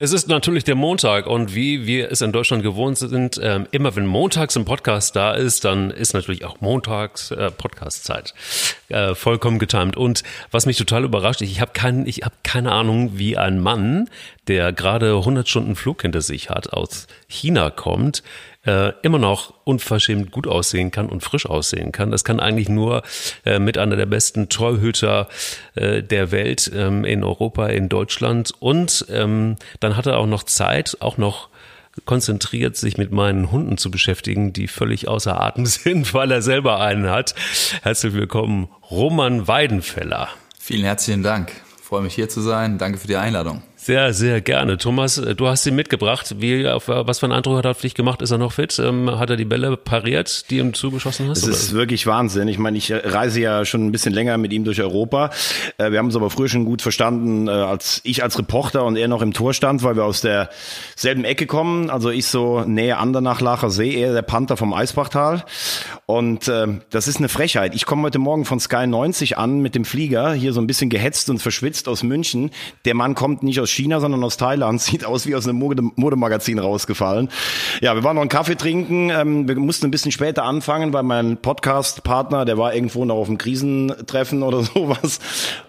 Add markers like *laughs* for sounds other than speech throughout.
Es ist natürlich der Montag und wie wir es in Deutschland gewohnt sind, ähm, immer wenn montags ein Podcast da ist, dann ist natürlich auch montags äh, Podcastzeit. Äh, vollkommen getimt. Und was mich total überrascht, ich habe kein, ich hab keine Ahnung, wie ein Mann, der gerade 100 Stunden Flug hinter sich hat, aus China kommt, äh, immer noch unverschämt gut aussehen kann und frisch aussehen kann. Das kann eigentlich nur äh, mit einer der besten Torhüter äh, der Welt ähm, in Europa, in Deutschland. Und ähm, dann hat er auch noch Zeit, auch noch konzentriert, sich mit meinen Hunden zu beschäftigen, die völlig außer Atem *laughs* sind, weil er selber einen hat. Herzlich willkommen, Roman Weidenfeller. Vielen herzlichen Dank. Ich freue mich hier zu sein. Danke für die Einladung. Sehr, sehr gerne. Thomas, äh, du hast ihn mitgebracht. Wie, auf, was für einen Eindruck hat er auf dich gemacht? Ist er noch fit? Ähm, hat er die Bälle pariert, die ihm zugeschossen hast? Es ist wirklich Wahnsinn. Ich meine, ich reise ja schon ein bisschen länger mit ihm durch Europa. Äh, wir haben uns aber früher schon gut verstanden, äh, als ich als Reporter und er noch im Tor stand, weil wir aus derselben Ecke kommen. Also ich so näher Andernach, Lacher See, er der Panther vom Eisbachtal. Und äh, das ist eine Frechheit. Ich komme heute Morgen von Sky 90 an mit dem Flieger, hier so ein bisschen gehetzt und verschwitzt aus München. Der Mann kommt nicht aus China, sondern aus Thailand. *laughs* Sieht aus wie aus einem Mode Modemagazin rausgefallen. Ja, wir waren noch einen Kaffee trinken. Ähm, wir mussten ein bisschen später anfangen, weil mein Podcast-Partner, der war irgendwo noch auf einem Krisentreffen oder *laughs* sowas.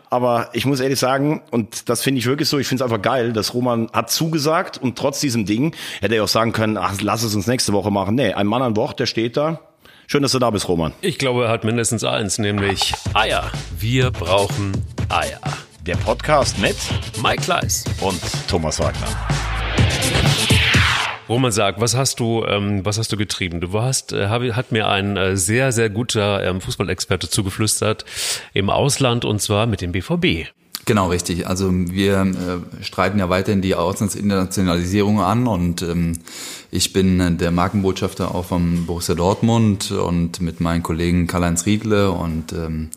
Aber ich muss ehrlich sagen, und das finde ich wirklich so, ich finde es einfach geil, dass Roman hat zugesagt und trotz diesem Ding hätte er auch sagen können, ach, lass es uns nächste Woche machen. Nee, ein Mann an Bord, der steht da. Schön, dass du da bist, Roman. Ich glaube, er hat mindestens eins, nämlich Eier. Wir brauchen Eier. Der Podcast mit Mike Kleiss und Thomas Wagner. Roman, sag, was hast du, ähm, was hast du getrieben? Du warst, äh, hab, hat mir ein äh, sehr, sehr guter ähm, Fußballexperte zugeflüstert im Ausland und zwar mit dem BVB. Genau, richtig. Also wir äh, streiten ja weiterhin die Auslandsinternationalisierung an und ähm, ich bin äh, der Markenbotschafter auch vom Borussia Dortmund und mit meinen Kollegen Karl-Heinz Riedle und ähm,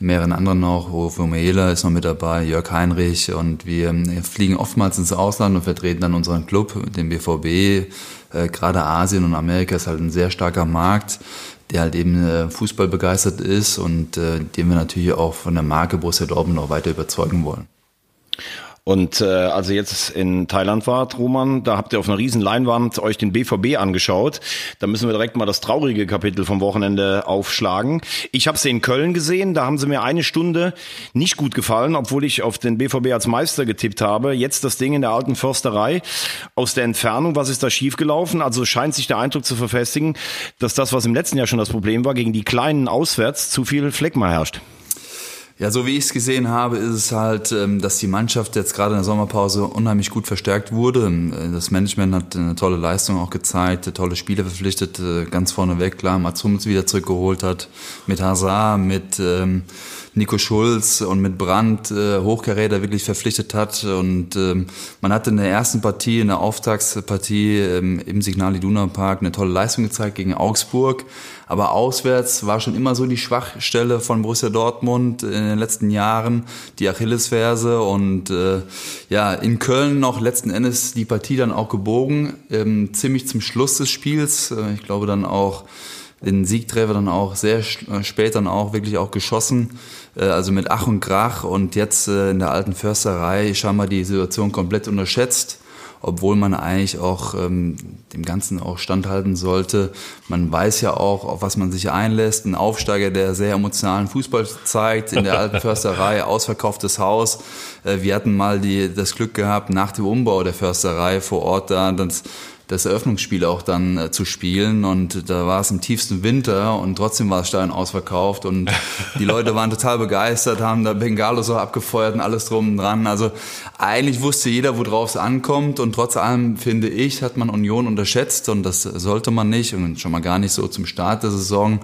mehreren anderen noch, Uwe Mehler ist noch mit dabei, Jörg Heinrich und wir äh, fliegen oftmals ins Ausland und vertreten dann unseren Club, den BVB. Äh, Gerade Asien und Amerika ist halt ein sehr starker Markt, der halt eben äh, Fußball begeistert ist und äh, den wir natürlich auch von der Marke Borussia Dortmund noch weiter überzeugen wollen. Und äh, als ihr jetzt in Thailand wart, Roman, da habt ihr auf einer riesen Leinwand euch den BVB angeschaut. Da müssen wir direkt mal das traurige Kapitel vom Wochenende aufschlagen. Ich habe sie in Köln gesehen, da haben sie mir eine Stunde nicht gut gefallen, obwohl ich auf den BVB als Meister getippt habe. Jetzt das Ding in der alten Försterei. Aus der Entfernung, was ist da schiefgelaufen? Also scheint sich der Eindruck zu verfestigen, dass das, was im letzten Jahr schon das Problem war, gegen die Kleinen auswärts zu viel Fleckma herrscht. Ja, so wie ich es gesehen habe, ist es halt, ähm, dass die Mannschaft jetzt gerade in der Sommerpause unheimlich gut verstärkt wurde. Ähm, das Management hat eine tolle Leistung auch gezeigt, tolle Spiele verpflichtet, äh, ganz vorneweg, klar, Mats Hummels wieder zurückgeholt hat, mit Hazard, mit ähm, Nico Schulz und mit Brandt äh, Hochkaräter wirklich verpflichtet hat. Und ähm, man hatte in der ersten Partie, in der Auftaktspartie ähm, im Signal Iduna Park eine tolle Leistung gezeigt gegen Augsburg. Aber auswärts war schon immer so die Schwachstelle von Borussia Dortmund in den letzten Jahren, die Achillesferse. Und äh, ja, in Köln noch letzten Endes die Partie dann auch gebogen, ähm, ziemlich zum Schluss des Spiels. Äh, ich glaube dann auch den Siegtreffer dann auch sehr äh, spät dann auch wirklich auch geschossen, äh, also mit Ach und Krach und jetzt äh, in der alten Försterei scheinbar die Situation komplett unterschätzt, obwohl man eigentlich auch ähm, dem Ganzen auch standhalten sollte. Man weiß ja auch, auf was man sich einlässt. Ein Aufsteiger, der sehr emotionalen Fußball zeigt, in der alten *laughs* Försterei, ausverkauftes Haus. wir hatten mal die, das Glück gehabt, nach dem Umbau der Försterei vor Ort da, das das Eröffnungsspiel auch dann äh, zu spielen. Und da war es im tiefsten Winter und trotzdem war das Stadion ausverkauft und *laughs* die Leute waren total begeistert, haben da Bengalo so abgefeuert und alles drum und dran. Also eigentlich wusste jeder, worauf es ankommt und trotz allem, finde ich, hat man Union unterschätzt und das sollte man nicht und schon mal gar nicht so zum Start der Saison.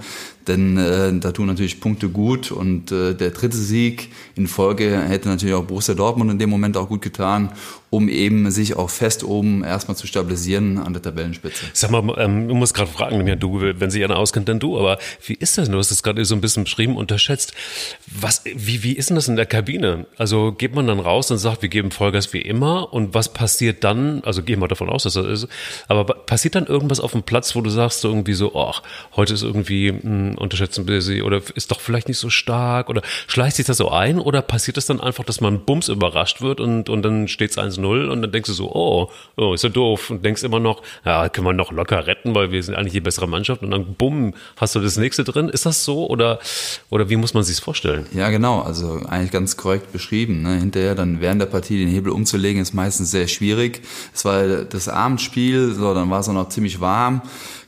Denn äh, da tun natürlich Punkte gut und äh, der dritte Sieg in Folge hätte natürlich auch Borussia Dortmund in dem Moment auch gut getan, um eben sich auch fest oben erstmal zu stabilisieren an der Tabellenspitze. Sag mal, ähm, du musst gerade fragen, ja, du, wenn sich einer auskennt, dann du, aber wie ist das? Du hast es gerade so ein bisschen beschrieben, unterschätzt. Was, wie, wie ist denn das in der Kabine? Also geht man dann raus und sagt, wir geben Vollgas wie immer und was passiert dann? Also gehen wir davon aus, dass das ist, aber passiert dann irgendwas auf dem Platz, wo du sagst so irgendwie so, ach, heute ist irgendwie mh, unterschätzen wir sie oder ist doch vielleicht nicht so stark oder schleicht sich das so ein oder passiert es dann einfach, dass man bums überrascht wird und, und dann steht es 1-0 und dann denkst du so, oh, oh, ist ja doof und denkst immer noch, ja, können wir noch locker retten, weil wir sind eigentlich die bessere Mannschaft und dann bumm, hast du das nächste drin. Ist das so oder, oder wie muss man sich vorstellen? Ja, genau, also eigentlich ganz korrekt beschrieben. Ne? Hinterher dann während der Partie den Hebel umzulegen, ist meistens sehr schwierig. Es war das Abendspiel, so, dann war es auch noch ziemlich warm.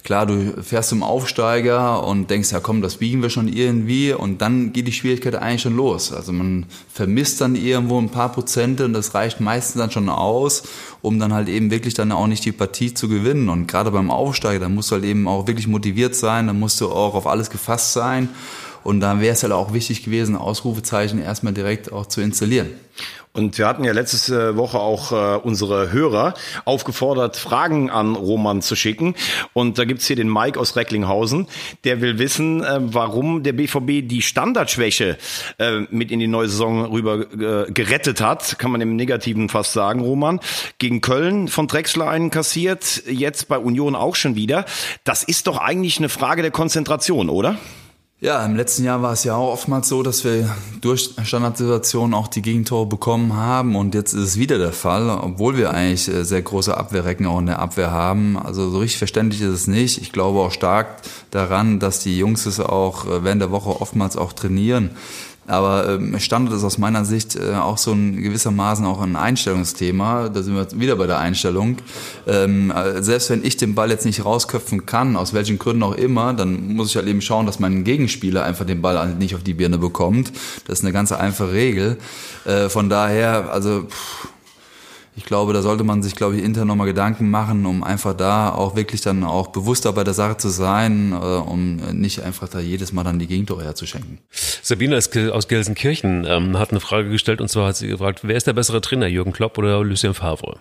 Klar, du fährst zum Aufsteiger und denkst, ja komm, das biegen wir schon irgendwie und dann geht die Schwierigkeit eigentlich schon los. Also man vermisst dann irgendwo ein paar Prozente und das reicht meistens dann schon aus, um dann halt eben wirklich dann auch nicht die Partie zu gewinnen. Und gerade beim Aufsteiger, da musst du halt eben auch wirklich motiviert sein, da musst du auch auf alles gefasst sein. Und da wäre es halt auch wichtig gewesen, Ausrufezeichen erstmal direkt auch zu installieren. Und wir hatten ja letzte Woche auch äh, unsere Hörer aufgefordert, Fragen an Roman zu schicken. Und da gibt's hier den Mike aus Recklinghausen, der will wissen, äh, warum der BVB die Standardschwäche äh, mit in die neue Saison rüber äh, gerettet hat, kann man im Negativen fast sagen, Roman. Gegen Köln von Drexler einen kassiert, jetzt bei Union auch schon wieder. Das ist doch eigentlich eine Frage der Konzentration, oder? Ja, im letzten Jahr war es ja auch oftmals so, dass wir durch Standardsituationen auch die Gegentore bekommen haben und jetzt ist es wieder der Fall, obwohl wir eigentlich äh, sehr große Abwehrrecken auch in der Abwehr haben. Also so richtig verständlich ist es nicht. Ich glaube auch stark daran, dass die Jungs es auch äh, während der Woche oftmals auch trainieren. Aber ähm, Standard ist aus meiner Sicht äh, auch so ein gewissermaßen auch ein Einstellungsthema. Da sind wir wieder bei der Einstellung. Ähm, äh, selbst wenn ich den Ball jetzt nicht rausköpfen kann, aus welchen Gründen auch immer, dann muss ich halt eben schauen, dass mein Gegenspieler einfach den Ball nicht auf die Birne bekommt. Das ist eine ganz einfache Regel. Äh, von daher, also pff, ich glaube, da sollte man sich, glaube ich, intern nochmal Gedanken machen, um einfach da auch wirklich dann auch bewusster bei der Sache zu sein, äh, um nicht einfach da jedes Mal dann die Gegentore herzuschenken. Sabine aus Gelsenkirchen ähm, hat eine Frage gestellt und zwar hat sie gefragt, wer ist der bessere Trainer, Jürgen Klopp oder Lucien Favre?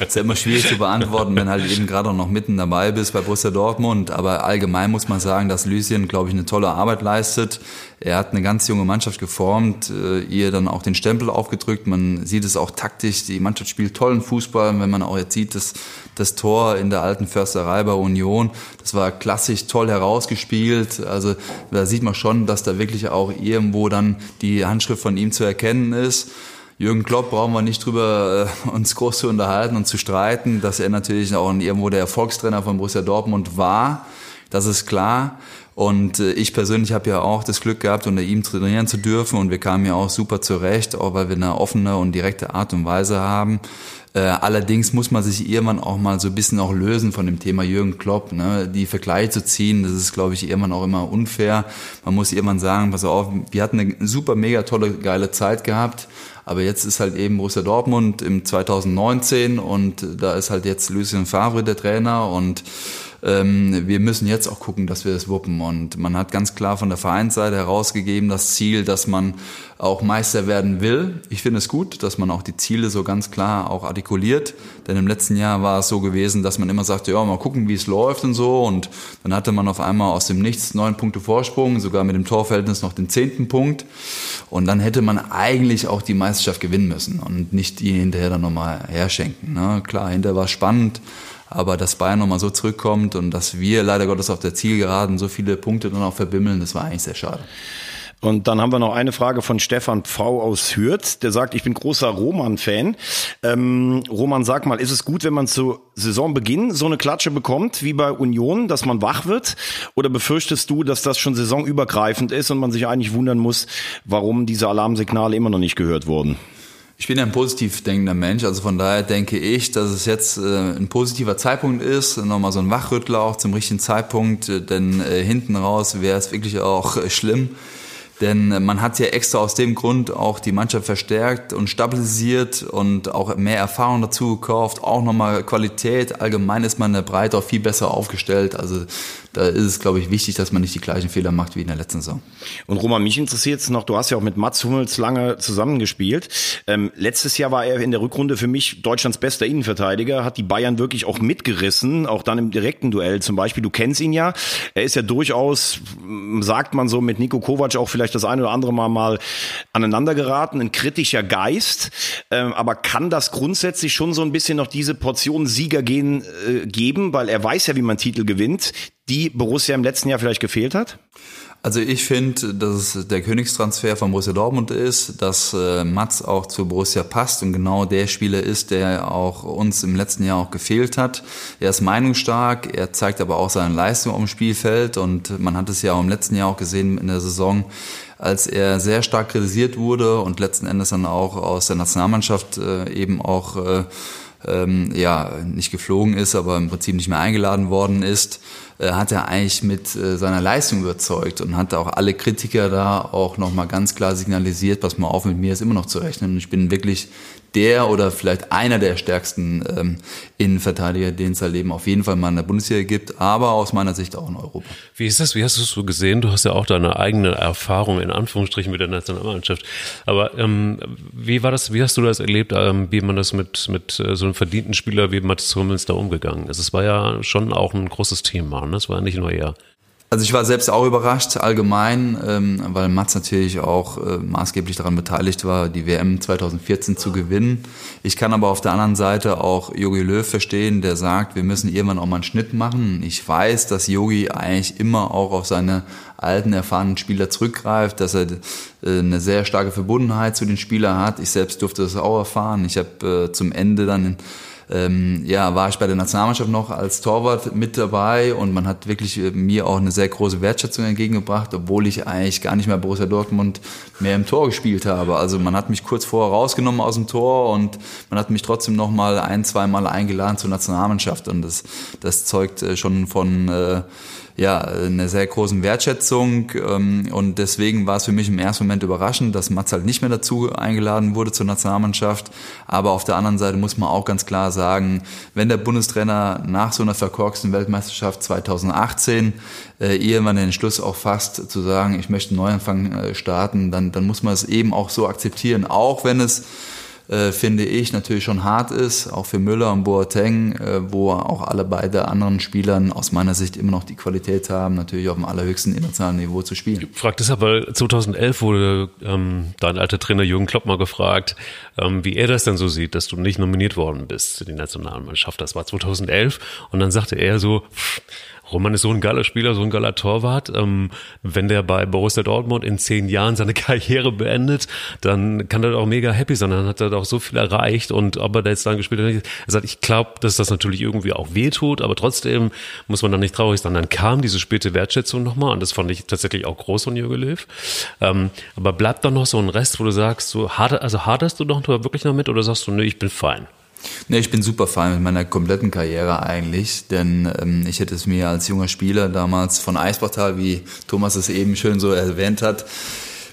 Ist ja immer schwierig zu beantworten, wenn halt eben gerade noch mitten dabei bist bei Borussia Dortmund. Aber allgemein muss man sagen, dass Lucien, glaube ich, eine tolle Arbeit leistet. Er hat eine ganz junge Mannschaft geformt, äh, ihr dann auch den Stempel aufgedrückt. Man sieht es auch taktisch. Die Mannschaft spielt tollen Fußball. Wenn man auch jetzt sieht, dass das Tor in der alten Försterei bei Union, das war klassisch toll herausgespielt. Also da sieht man schon, dass da wirklich auch irgendwo dann die Handschrift von ihm zu erkennen ist. Jürgen Klopp brauchen wir nicht drüber äh, uns groß zu unterhalten und zu streiten, dass er natürlich auch irgendwo der Erfolgstrainer von Borussia Dortmund war. Das ist klar. Und äh, ich persönlich habe ja auch das Glück gehabt, unter ihm trainieren zu dürfen und wir kamen ja auch super zurecht, auch weil wir eine offene und direkte Art und Weise haben. Äh, allerdings muss man sich irgendwann auch mal so ein bisschen auch lösen von dem Thema Jürgen Klopp. Ne? Die Vergleiche zu ziehen, das ist, glaube ich, irgendwann auch immer unfair. Man muss irgendwann sagen, pass auf, wir hatten eine super, mega tolle, geile Zeit gehabt. Aber jetzt ist halt eben Borussia Dortmund im 2019 und da ist halt jetzt Lucien Favre der Trainer und ähm, wir müssen jetzt auch gucken, dass wir das wuppen. Und man hat ganz klar von der Vereinsseite herausgegeben das Ziel, dass man auch Meister werden will. Ich finde es gut, dass man auch die Ziele so ganz klar auch artikuliert. Denn im letzten Jahr war es so gewesen, dass man immer sagte, ja, mal gucken, wie es läuft und so. Und dann hatte man auf einmal aus dem Nichts neun Punkte Vorsprung, sogar mit dem Torverhältnis noch den zehnten Punkt. Und dann hätte man eigentlich auch die Meisterschaft gewinnen müssen und nicht die hinterher dann nochmal herschenken. Ne? Klar, hinterher war es spannend. Aber dass Bayern nochmal so zurückkommt und dass wir leider Gottes auf der Zielgeraden so viele Punkte dann auch verbimmeln, das war eigentlich sehr schade. Und dann haben wir noch eine Frage von Stefan Pfau aus Hürth, der sagt, ich bin großer Roman-Fan. Ähm, Roman, sag mal, ist es gut, wenn man zu Saisonbeginn so eine Klatsche bekommt wie bei Union, dass man wach wird? Oder befürchtest du, dass das schon saisonübergreifend ist und man sich eigentlich wundern muss, warum diese Alarmsignale immer noch nicht gehört wurden? Ich bin ein positiv denkender Mensch, also von daher denke ich, dass es jetzt äh, ein positiver Zeitpunkt ist, nochmal so ein Wachrüttler auch zum richtigen Zeitpunkt, äh, denn äh, hinten raus wäre es wirklich auch schlimm. Denn äh, man hat ja extra aus dem Grund auch die Mannschaft verstärkt und stabilisiert und auch mehr Erfahrung dazu gekauft, auch nochmal Qualität. Allgemein ist man in der Breite auch viel besser aufgestellt. Also da ist es, glaube ich, wichtig, dass man nicht die gleichen Fehler macht wie in der letzten Saison. Und Roman, mich interessiert es noch, du hast ja auch mit Mats Hummels lange zusammengespielt. Ähm, letztes Jahr war er in der Rückrunde für mich Deutschlands bester Innenverteidiger, hat die Bayern wirklich auch mitgerissen, auch dann im direkten Duell zum Beispiel. Du kennst ihn ja. Er ist ja durchaus, sagt man so, mit Nico Kovac auch vielleicht vielleicht das eine oder andere Mal mal aneinander geraten, ein kritischer Geist. Ähm, aber kann das grundsätzlich schon so ein bisschen noch diese Portion Sieger gehen, äh, geben, weil er weiß ja, wie man Titel gewinnt, die Borussia im letzten Jahr vielleicht gefehlt hat? Also ich finde, dass es der Königstransfer von Borussia Dortmund ist, dass äh, Mats auch zu Borussia passt und genau der Spieler ist, der auch uns im letzten Jahr auch gefehlt hat. Er ist meinungsstark, er zeigt aber auch seine Leistung auf dem Spielfeld und man hat es ja auch im letzten Jahr auch gesehen in der Saison, als er sehr stark kritisiert wurde und letzten Endes dann auch aus der Nationalmannschaft äh, eben auch äh, ähm, ja nicht geflogen ist, aber im Prinzip nicht mehr eingeladen worden ist äh, hat er eigentlich mit äh, seiner Leistung überzeugt und hat auch alle Kritiker da auch nochmal ganz klar signalisiert, pass mal auf, mit mir ist immer noch zu rechnen. Und ich bin wirklich der oder vielleicht einer der stärksten ähm, Innenverteidiger, den es halt eben auf jeden Fall mal in der Bundesliga gibt, aber aus meiner Sicht auch in Europa. Wie ist das? Wie hast du es so gesehen? Du hast ja auch deine eigene Erfahrung in Anführungsstrichen mit der Nationalmannschaft. Aber ähm, wie war das? Wie hast du das erlebt, ähm, wie man das mit mit äh, so einem verdienten Spieler wie Mats Hummels da umgegangen ist? Es war ja schon auch ein großes Thema. Ne? Es war nicht nur er. Also ich war selbst auch überrascht allgemein, ähm, weil Mats natürlich auch äh, maßgeblich daran beteiligt war, die WM 2014 zu gewinnen. Ich kann aber auf der anderen Seite auch Jogi Löw verstehen, der sagt, wir müssen irgendwann auch mal einen Schnitt machen. Ich weiß, dass Jogi eigentlich immer auch auf seine alten, erfahrenen Spieler zurückgreift, dass er äh, eine sehr starke Verbundenheit zu den Spielern hat. Ich selbst durfte das auch erfahren. Ich habe äh, zum Ende dann in ähm, ja, war ich bei der Nationalmannschaft noch als Torwart mit dabei und man hat wirklich äh, mir auch eine sehr große Wertschätzung entgegengebracht, obwohl ich eigentlich gar nicht mehr Borussia Dortmund mehr im Tor gespielt habe. Also man hat mich kurz vorher rausgenommen aus dem Tor und man hat mich trotzdem noch mal ein, zwei Mal eingeladen zur Nationalmannschaft und das, das zeugt äh, schon von äh, ja, eine sehr großen Wertschätzung ähm, und deswegen war es für mich im ersten Moment überraschend, dass Mats halt nicht mehr dazu eingeladen wurde zur Nationalmannschaft. Aber auf der anderen Seite muss man auch ganz klar sagen, wenn der Bundestrainer nach so einer verkorksten Weltmeisterschaft 2018 äh, irgendwann den Entschluss auch fasst, zu sagen, ich möchte einen Neuanfang äh, starten, dann, dann muss man es eben auch so akzeptieren, auch wenn es äh, finde ich, natürlich schon hart ist, auch für Müller und Boateng, äh, wo auch alle beide anderen Spielern aus meiner Sicht immer noch die Qualität haben, natürlich auf dem allerhöchsten internationalen Niveau zu spielen. Ich frage deshalb, weil 2011 wurde ähm, dein alter Trainer Jürgen Klopp mal gefragt, ähm, wie er das denn so sieht, dass du nicht nominiert worden bist für die Nationalmannschaft. Das war 2011 und dann sagte er so, pff, Roman ist so ein geiler Spieler, so ein geiler Torwart. Ähm, wenn der bei Borussia Dortmund in zehn Jahren seine *laughs* Karriere beendet, dann kann er auch mega happy sein. Dann hat er doch so viel erreicht und ob er da jetzt dann gespielt hat, er sagt, ich glaube, dass das natürlich irgendwie auch wehtut, aber trotzdem muss man dann nicht traurig sein. Dann kam diese späte Wertschätzung nochmal und das fand ich tatsächlich auch groß von Jürgen Löw. Ähm, aber bleibt dann noch so ein Rest, wo du sagst, so hart, also haderst du doch wirklich noch mit oder sagst du, nee, ich bin fein? Nee, ich bin super fein mit meiner kompletten Karriere eigentlich, denn ähm, ich hätte es mir als junger Spieler damals von Eisportal, wie Thomas es eben schön so erwähnt hat,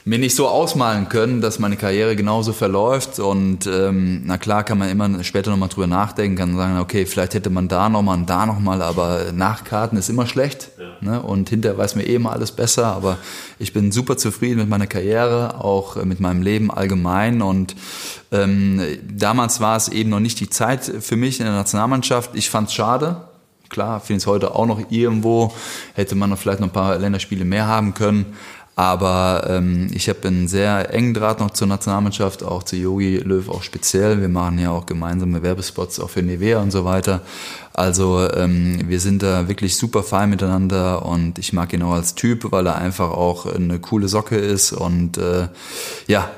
mir nicht so ausmalen können, dass meine Karriere genauso verläuft. Und ähm, na klar kann man immer später nochmal drüber nachdenken, kann sagen, okay, vielleicht hätte man da nochmal und da nochmal, aber Nachkarten ist immer schlecht. Ja. Ne? Und hinterher weiß mir eh immer alles besser. Aber ich bin super zufrieden mit meiner Karriere, auch mit meinem Leben allgemein. Und ähm, damals war es eben noch nicht die Zeit für mich in der Nationalmannschaft. Ich fand es schade, Klar, finde es heute auch noch irgendwo. Hätte man noch vielleicht noch ein paar Länderspiele mehr haben können. Aber ähm, ich habe einen sehr engen Draht noch zur Nationalmannschaft, auch zu Yogi Löw auch speziell. Wir machen ja auch gemeinsame Werbespots auch für Nivea und so weiter. Also ähm, wir sind da wirklich super fein miteinander und ich mag ihn auch als Typ, weil er einfach auch eine coole Socke ist und äh, ja,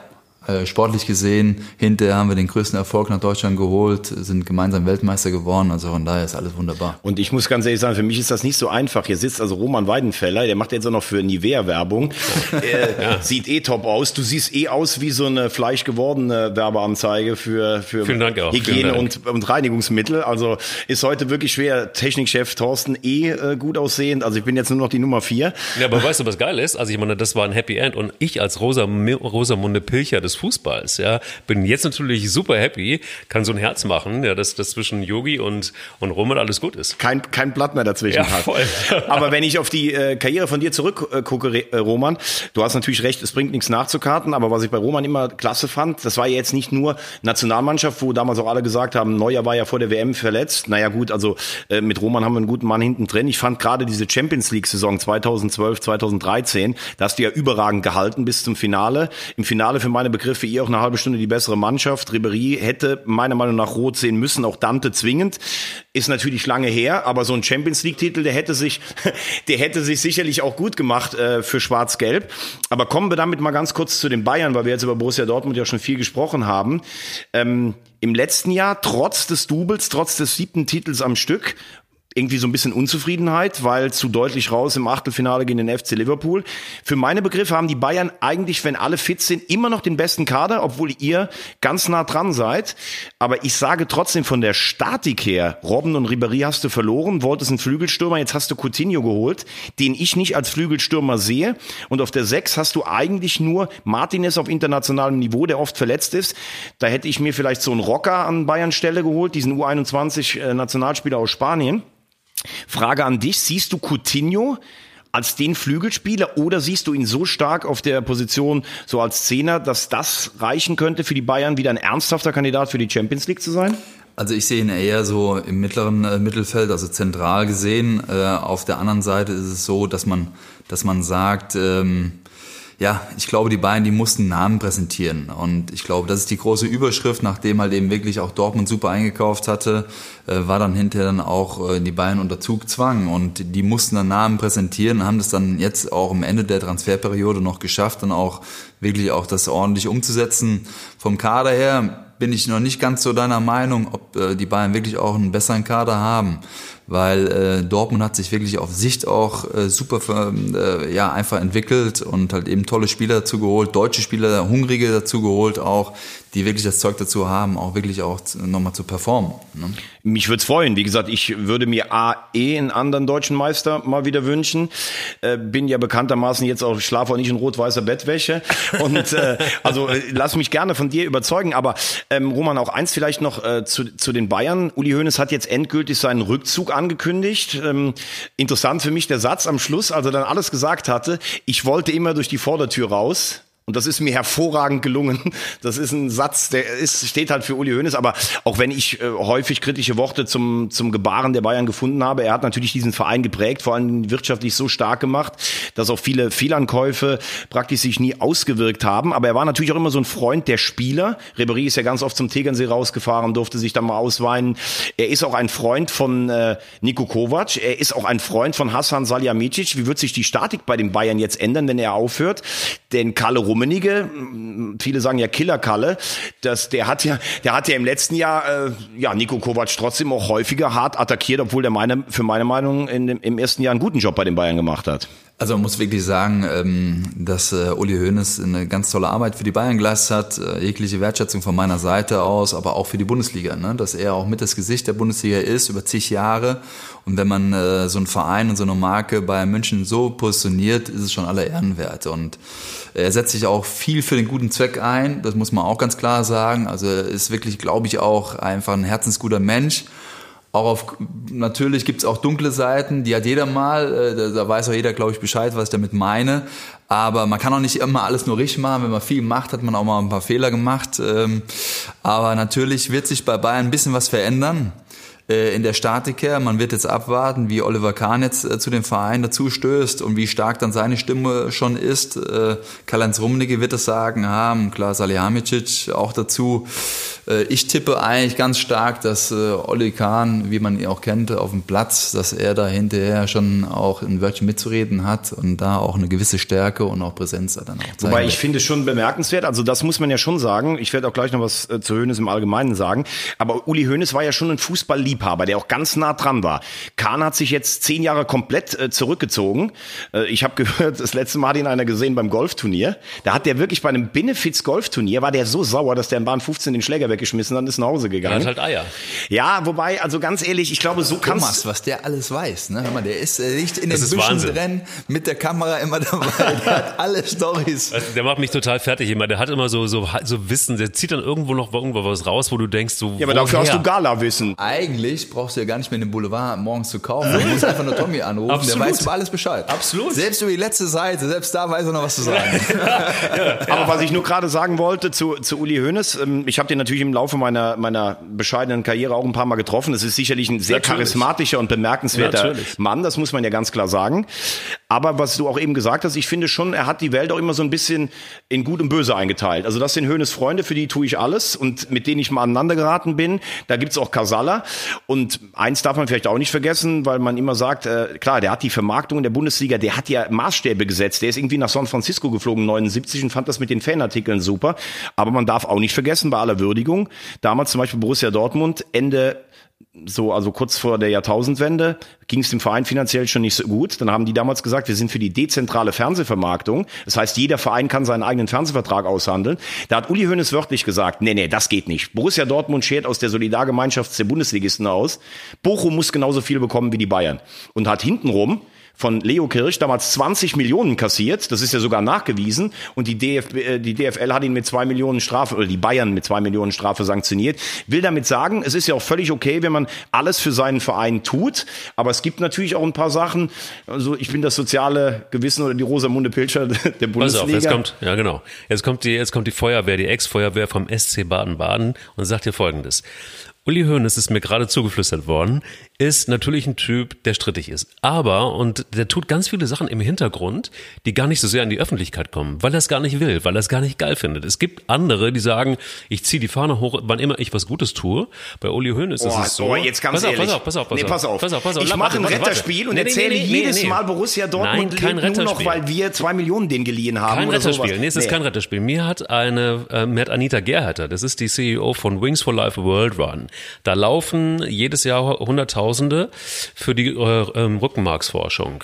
sportlich gesehen, hinterher haben wir den größten Erfolg nach Deutschland geholt, sind gemeinsam Weltmeister geworden, also von daher ist alles wunderbar. Und ich muss ganz ehrlich sagen, für mich ist das nicht so einfach. Hier sitzt also Roman Weidenfeller, der macht jetzt auch noch für Nivea Werbung. *laughs* er ja. Sieht eh top aus. Du siehst eh aus wie so eine fleischgewordene Werbeanzeige für, für Dank Hygiene und, und Reinigungsmittel. Also ist heute wirklich schwer. Technikchef Thorsten eh äh, gut aussehend. Also ich bin jetzt nur noch die Nummer vier. Ja, aber weißt du, was geil ist? Also ich meine, das war ein Happy End und ich als Rosa, Rosamunde Pilcher des des Fußballs. Ja, bin jetzt natürlich super happy, kann so ein Herz machen, ja, dass das zwischen Yogi und und Roman alles gut ist. Kein kein Blatt mehr dazwischen Ja, hat. voll. *laughs* Aber wenn ich auf die äh, Karriere von dir zurückgucke, äh, Roman, du hast natürlich recht, es bringt nichts nachzukarten, aber was ich bei Roman immer klasse fand, das war ja jetzt nicht nur Nationalmannschaft, wo damals auch alle gesagt haben, Neuer war ja vor der WM verletzt. Naja gut, also äh, mit Roman haben wir einen guten Mann hinten drin. Ich fand gerade diese Champions League-Saison 2012, 2013, da hast du ja überragend gehalten bis zum Finale. Im Finale für meine Begriffe ihr auch eine halbe Stunde die bessere Mannschaft. Ribery hätte meiner Meinung nach rot sehen müssen, auch Dante zwingend. Ist natürlich lange her, aber so ein Champions League-Titel, der hätte sich, *laughs* der hätte sich sicherlich auch gut gemacht äh, für Schwarz-Gelb. Aber kommen wir damit mal ganz kurz zu den Bayern, weil wir jetzt über Borussia Dortmund ja schon viel gesprochen haben. Ähm, Im letzten Jahr, trotz des Doubles, trotz des siebten Titels am Stück, irgendwie so ein bisschen Unzufriedenheit, weil zu deutlich raus im Achtelfinale gegen den FC Liverpool. Für meine Begriffe haben die Bayern eigentlich, wenn alle fit sind, immer noch den besten Kader, obwohl ihr ganz nah dran seid. Aber ich sage trotzdem von der Statik her, Robben und Ribéry hast du verloren, wolltest einen Flügelstürmer, jetzt hast du Coutinho geholt, den ich nicht als Flügelstürmer sehe. Und auf der Sechs hast du eigentlich nur Martinez auf internationalem Niveau, der oft verletzt ist. Da hätte ich mir vielleicht so einen Rocker an Bayern Stelle geholt, diesen U21-Nationalspieler aus Spanien. Frage an dich, siehst du Coutinho als den Flügelspieler oder siehst du ihn so stark auf der Position so als Zehner, dass das reichen könnte für die Bayern, wieder ein ernsthafter Kandidat für die Champions League zu sein? Also ich sehe ihn eher so im mittleren äh, Mittelfeld, also zentral gesehen. Äh, auf der anderen Seite ist es so, dass man, dass man sagt, ähm, ja, ich glaube, die Bayern, die mussten Namen präsentieren. Und ich glaube, das ist die große Überschrift, nachdem halt eben wirklich auch Dortmund super eingekauft hatte, äh, war dann hinterher dann auch äh, die Bayern unter Zugzwang. Und die mussten dann Namen präsentieren, haben das dann jetzt auch am Ende der Transferperiode noch geschafft, dann auch wirklich auch das ordentlich umzusetzen. Vom Kader her bin ich noch nicht ganz so deiner Meinung, ob äh, die Bayern wirklich auch einen besseren Kader haben, weil äh, Dortmund hat sich wirklich auf Sicht auch äh, super äh, ja einfach entwickelt und halt eben tolle Spieler dazu geholt, deutsche Spieler, hungrige dazu geholt auch, die wirklich das Zeug dazu haben, auch wirklich auch nochmal zu performen. Ne? Mich würde es freuen. Wie gesagt, ich würde mir A, eh einen anderen deutschen Meister mal wieder wünschen. Äh, bin ja bekanntermaßen jetzt auch, schlafe auch nicht in rot-weißer Bettwäsche. *laughs* Und äh, also äh, lass mich gerne von dir überzeugen. Aber ähm, Roman, auch eins vielleicht noch äh, zu, zu den Bayern. Uli Hoeneß hat jetzt endgültig seinen Rückzug angekündigt. Ähm, interessant für mich der Satz am Schluss, als er dann alles gesagt hatte. Ich wollte immer durch die Vordertür raus. Und das ist mir hervorragend gelungen. Das ist ein Satz, der ist, steht halt für Uli Hoeneß. Aber auch wenn ich äh, häufig kritische Worte zum, zum Gebaren der Bayern gefunden habe, er hat natürlich diesen Verein geprägt, vor allem wirtschaftlich so stark gemacht, dass auch viele Fehlankäufe praktisch sich nie ausgewirkt haben. Aber er war natürlich auch immer so ein Freund der Spieler. Ribéry ist ja ganz oft zum Tegernsee rausgefahren, durfte sich dann mal ausweinen. Er ist auch ein Freund von äh, Niko Kovac. Er ist auch ein Freund von Hassan Salihamidzic. Wie wird sich die Statik bei den Bayern jetzt ändern, wenn er aufhört? Denn Kalle Rummenigge, viele sagen ja Killer Kalle, das, der hat ja, der hat ja im letzten Jahr, äh, ja, Nico Kovac trotzdem auch häufiger hart attackiert, obwohl der meine, für meine Meinung in dem, im ersten Jahr einen guten Job bei den Bayern gemacht hat. Also man muss wirklich sagen, ähm, dass äh, Uli Hoeneß eine ganz tolle Arbeit für die Bayern geleistet hat, äh, jegliche Wertschätzung von meiner Seite aus, aber auch für die Bundesliga, ne? dass er auch mit das Gesicht der Bundesliga ist über zig Jahre und wenn man äh, so einen Verein und so eine Marke bei München so positioniert, ist es schon aller Ehren wert und er setzt sich auch viel für den guten Zweck ein, das muss man auch ganz klar sagen, also ist wirklich, glaube ich, auch einfach ein herzensguter Mensch auch auf, natürlich gibt's auch dunkle Seiten, die hat jeder mal, äh, da, da weiß auch jeder, glaube ich, Bescheid, was ich damit meine. Aber man kann auch nicht immer alles nur richtig machen. Wenn man viel macht, hat man auch mal ein paar Fehler gemacht. Ähm, aber natürlich wird sich bei Bayern ein bisschen was verändern in der Statik her. Man wird jetzt abwarten, wie Oliver Kahn jetzt äh, zu dem Verein dazu stößt und wie stark dann seine Stimme schon ist. Äh, Karl-Heinz Rummenigge wird es sagen haben, klar Salihamidzic auch dazu. Äh, ich tippe eigentlich ganz stark, dass äh, Olli Kahn, wie man ihn auch kennt, auf dem Platz, dass er da hinterher schon auch ein Wörtchen mitzureden hat und da auch eine gewisse Stärke und auch Präsenz dann auch zeigen Wobei ich finde es schon bemerkenswert, also das muss man ja schon sagen. Ich werde auch gleich noch was äh, zu Hoeneß im Allgemeinen sagen. Aber Uli Hoeneß war ja schon ein Fußballliebhaber, der auch ganz nah dran war. Kahn hat sich jetzt zehn Jahre komplett äh, zurückgezogen. Äh, ich habe *laughs* gehört, das letzte Mal hat ihn einer gesehen beim Golfturnier. Da hat der wirklich bei einem Benefiz-Golfturnier, war der so sauer, dass der in Bahn 15 den Schläger weggeschmissen, dann ist nach Hause gegangen. Er hat halt Eier. Ja, wobei, also ganz ehrlich, ich glaube, so kannst Thomas, was der alles weiß, ne? Hör mal, der ist äh, nicht in den Das Büschen drin, mit der Kamera immer dabei. *laughs* Der hat alle Stories. Also der macht mich total fertig immer. Der hat immer so, so, so Wissen. Der zieht dann irgendwo noch irgendwo was raus, wo du denkst, so. Ja, aber dafür hast du Gala-Wissen. Eigentlich brauchst du ja gar nicht mehr den Boulevard morgens zu kaufen. Du musst einfach nur Tommy anrufen, Absolut. der weiß über alles Bescheid. Absolut. Selbst über die letzte Seite, selbst da weiß er noch was zu sagen. *laughs* Aber was ich nur gerade sagen wollte zu, zu Uli Hoeneß, ähm, ich habe den natürlich im Laufe meiner, meiner bescheidenen Karriere auch ein paar Mal getroffen. Es ist sicherlich ein sehr Natürlich. charismatischer und bemerkenswerter Natürlich. Mann, das muss man ja ganz klar sagen. Aber was du auch eben gesagt hast, ich finde schon, er hat die Welt auch immer so ein bisschen in Gut und Böse eingeteilt. Also das sind Hoeneß Freunde, für die tue ich alles und mit denen ich mal aneinander geraten bin. Da gibt's auch Kasala. Und eins darf man vielleicht auch nicht vergessen, weil man immer sagt, äh, klar, der hat die Vermarktung in der Bundesliga, der hat ja Maßstäbe gesetzt. Der ist irgendwie nach San Francisco geflogen, 79, und fand das mit den Fanartikeln super. Aber man darf auch nicht vergessen, bei aller Würdigung, damals zum Beispiel Borussia Dortmund, Ende so, also kurz vor der Jahrtausendwende ging es dem Verein finanziell schon nicht so gut. Dann haben die damals gesagt, wir sind für die dezentrale Fernsehvermarktung. Das heißt, jeder Verein kann seinen eigenen Fernsehvertrag aushandeln. Da hat Uli Hoeneß wörtlich gesagt, nee, nee, das geht nicht. Borussia Dortmund schert aus der Solidargemeinschaft der Bundesligisten aus. Bochum muss genauso viel bekommen wie die Bayern. Und hat hintenrum von Leo Kirch damals 20 Millionen kassiert. Das ist ja sogar nachgewiesen. Und die, DFB, äh, die DFL hat ihn mit zwei Millionen Strafe, oder die Bayern mit zwei Millionen Strafe sanktioniert. Will damit sagen, es ist ja auch völlig okay, wenn man alles für seinen Verein tut. Aber es gibt natürlich auch ein paar Sachen. Also ich bin das soziale Gewissen oder die Rosamunde Pilcher *laughs* der Pass Bundesliga. auf, jetzt kommt, ja genau. Jetzt kommt die, jetzt kommt die Feuerwehr, die Ex-Feuerwehr vom SC Baden-Baden und sagt dir folgendes. Uli Hoeneß ist mir gerade zugeflüstert worden, ist natürlich ein Typ, der strittig ist. Aber, und der tut ganz viele Sachen im Hintergrund, die gar nicht so sehr in die Öffentlichkeit kommen, weil er es gar nicht will, weil er es gar nicht geil findet. Es gibt andere, die sagen, ich ziehe die Fahne hoch, wann immer ich was Gutes tue. Bei Uli Hoeneß ist Oh, es so. oh, jetzt ganz pass auf, ehrlich. pass auf, pass auf, pass nee, auf. pass auf. Pass auf, pass auf. Ich mache ein warte, warte. Retterspiel und Nee, erzähle nee, jedes. Mal, Borussia Dortmund Nein, kein lebt nur noch, weil wir zwei Millionen denen geliehen haben. Kein Retterspiel. sowas. Nee, es ist kein Retterspiel. Mir hat eine, äh, mir hat Anita Gerharter, das ist die CEO von Wings for Life World Run. Da laufen jedes Jahr Hunderttausende für die äh, ähm, Rückenmarksforschung.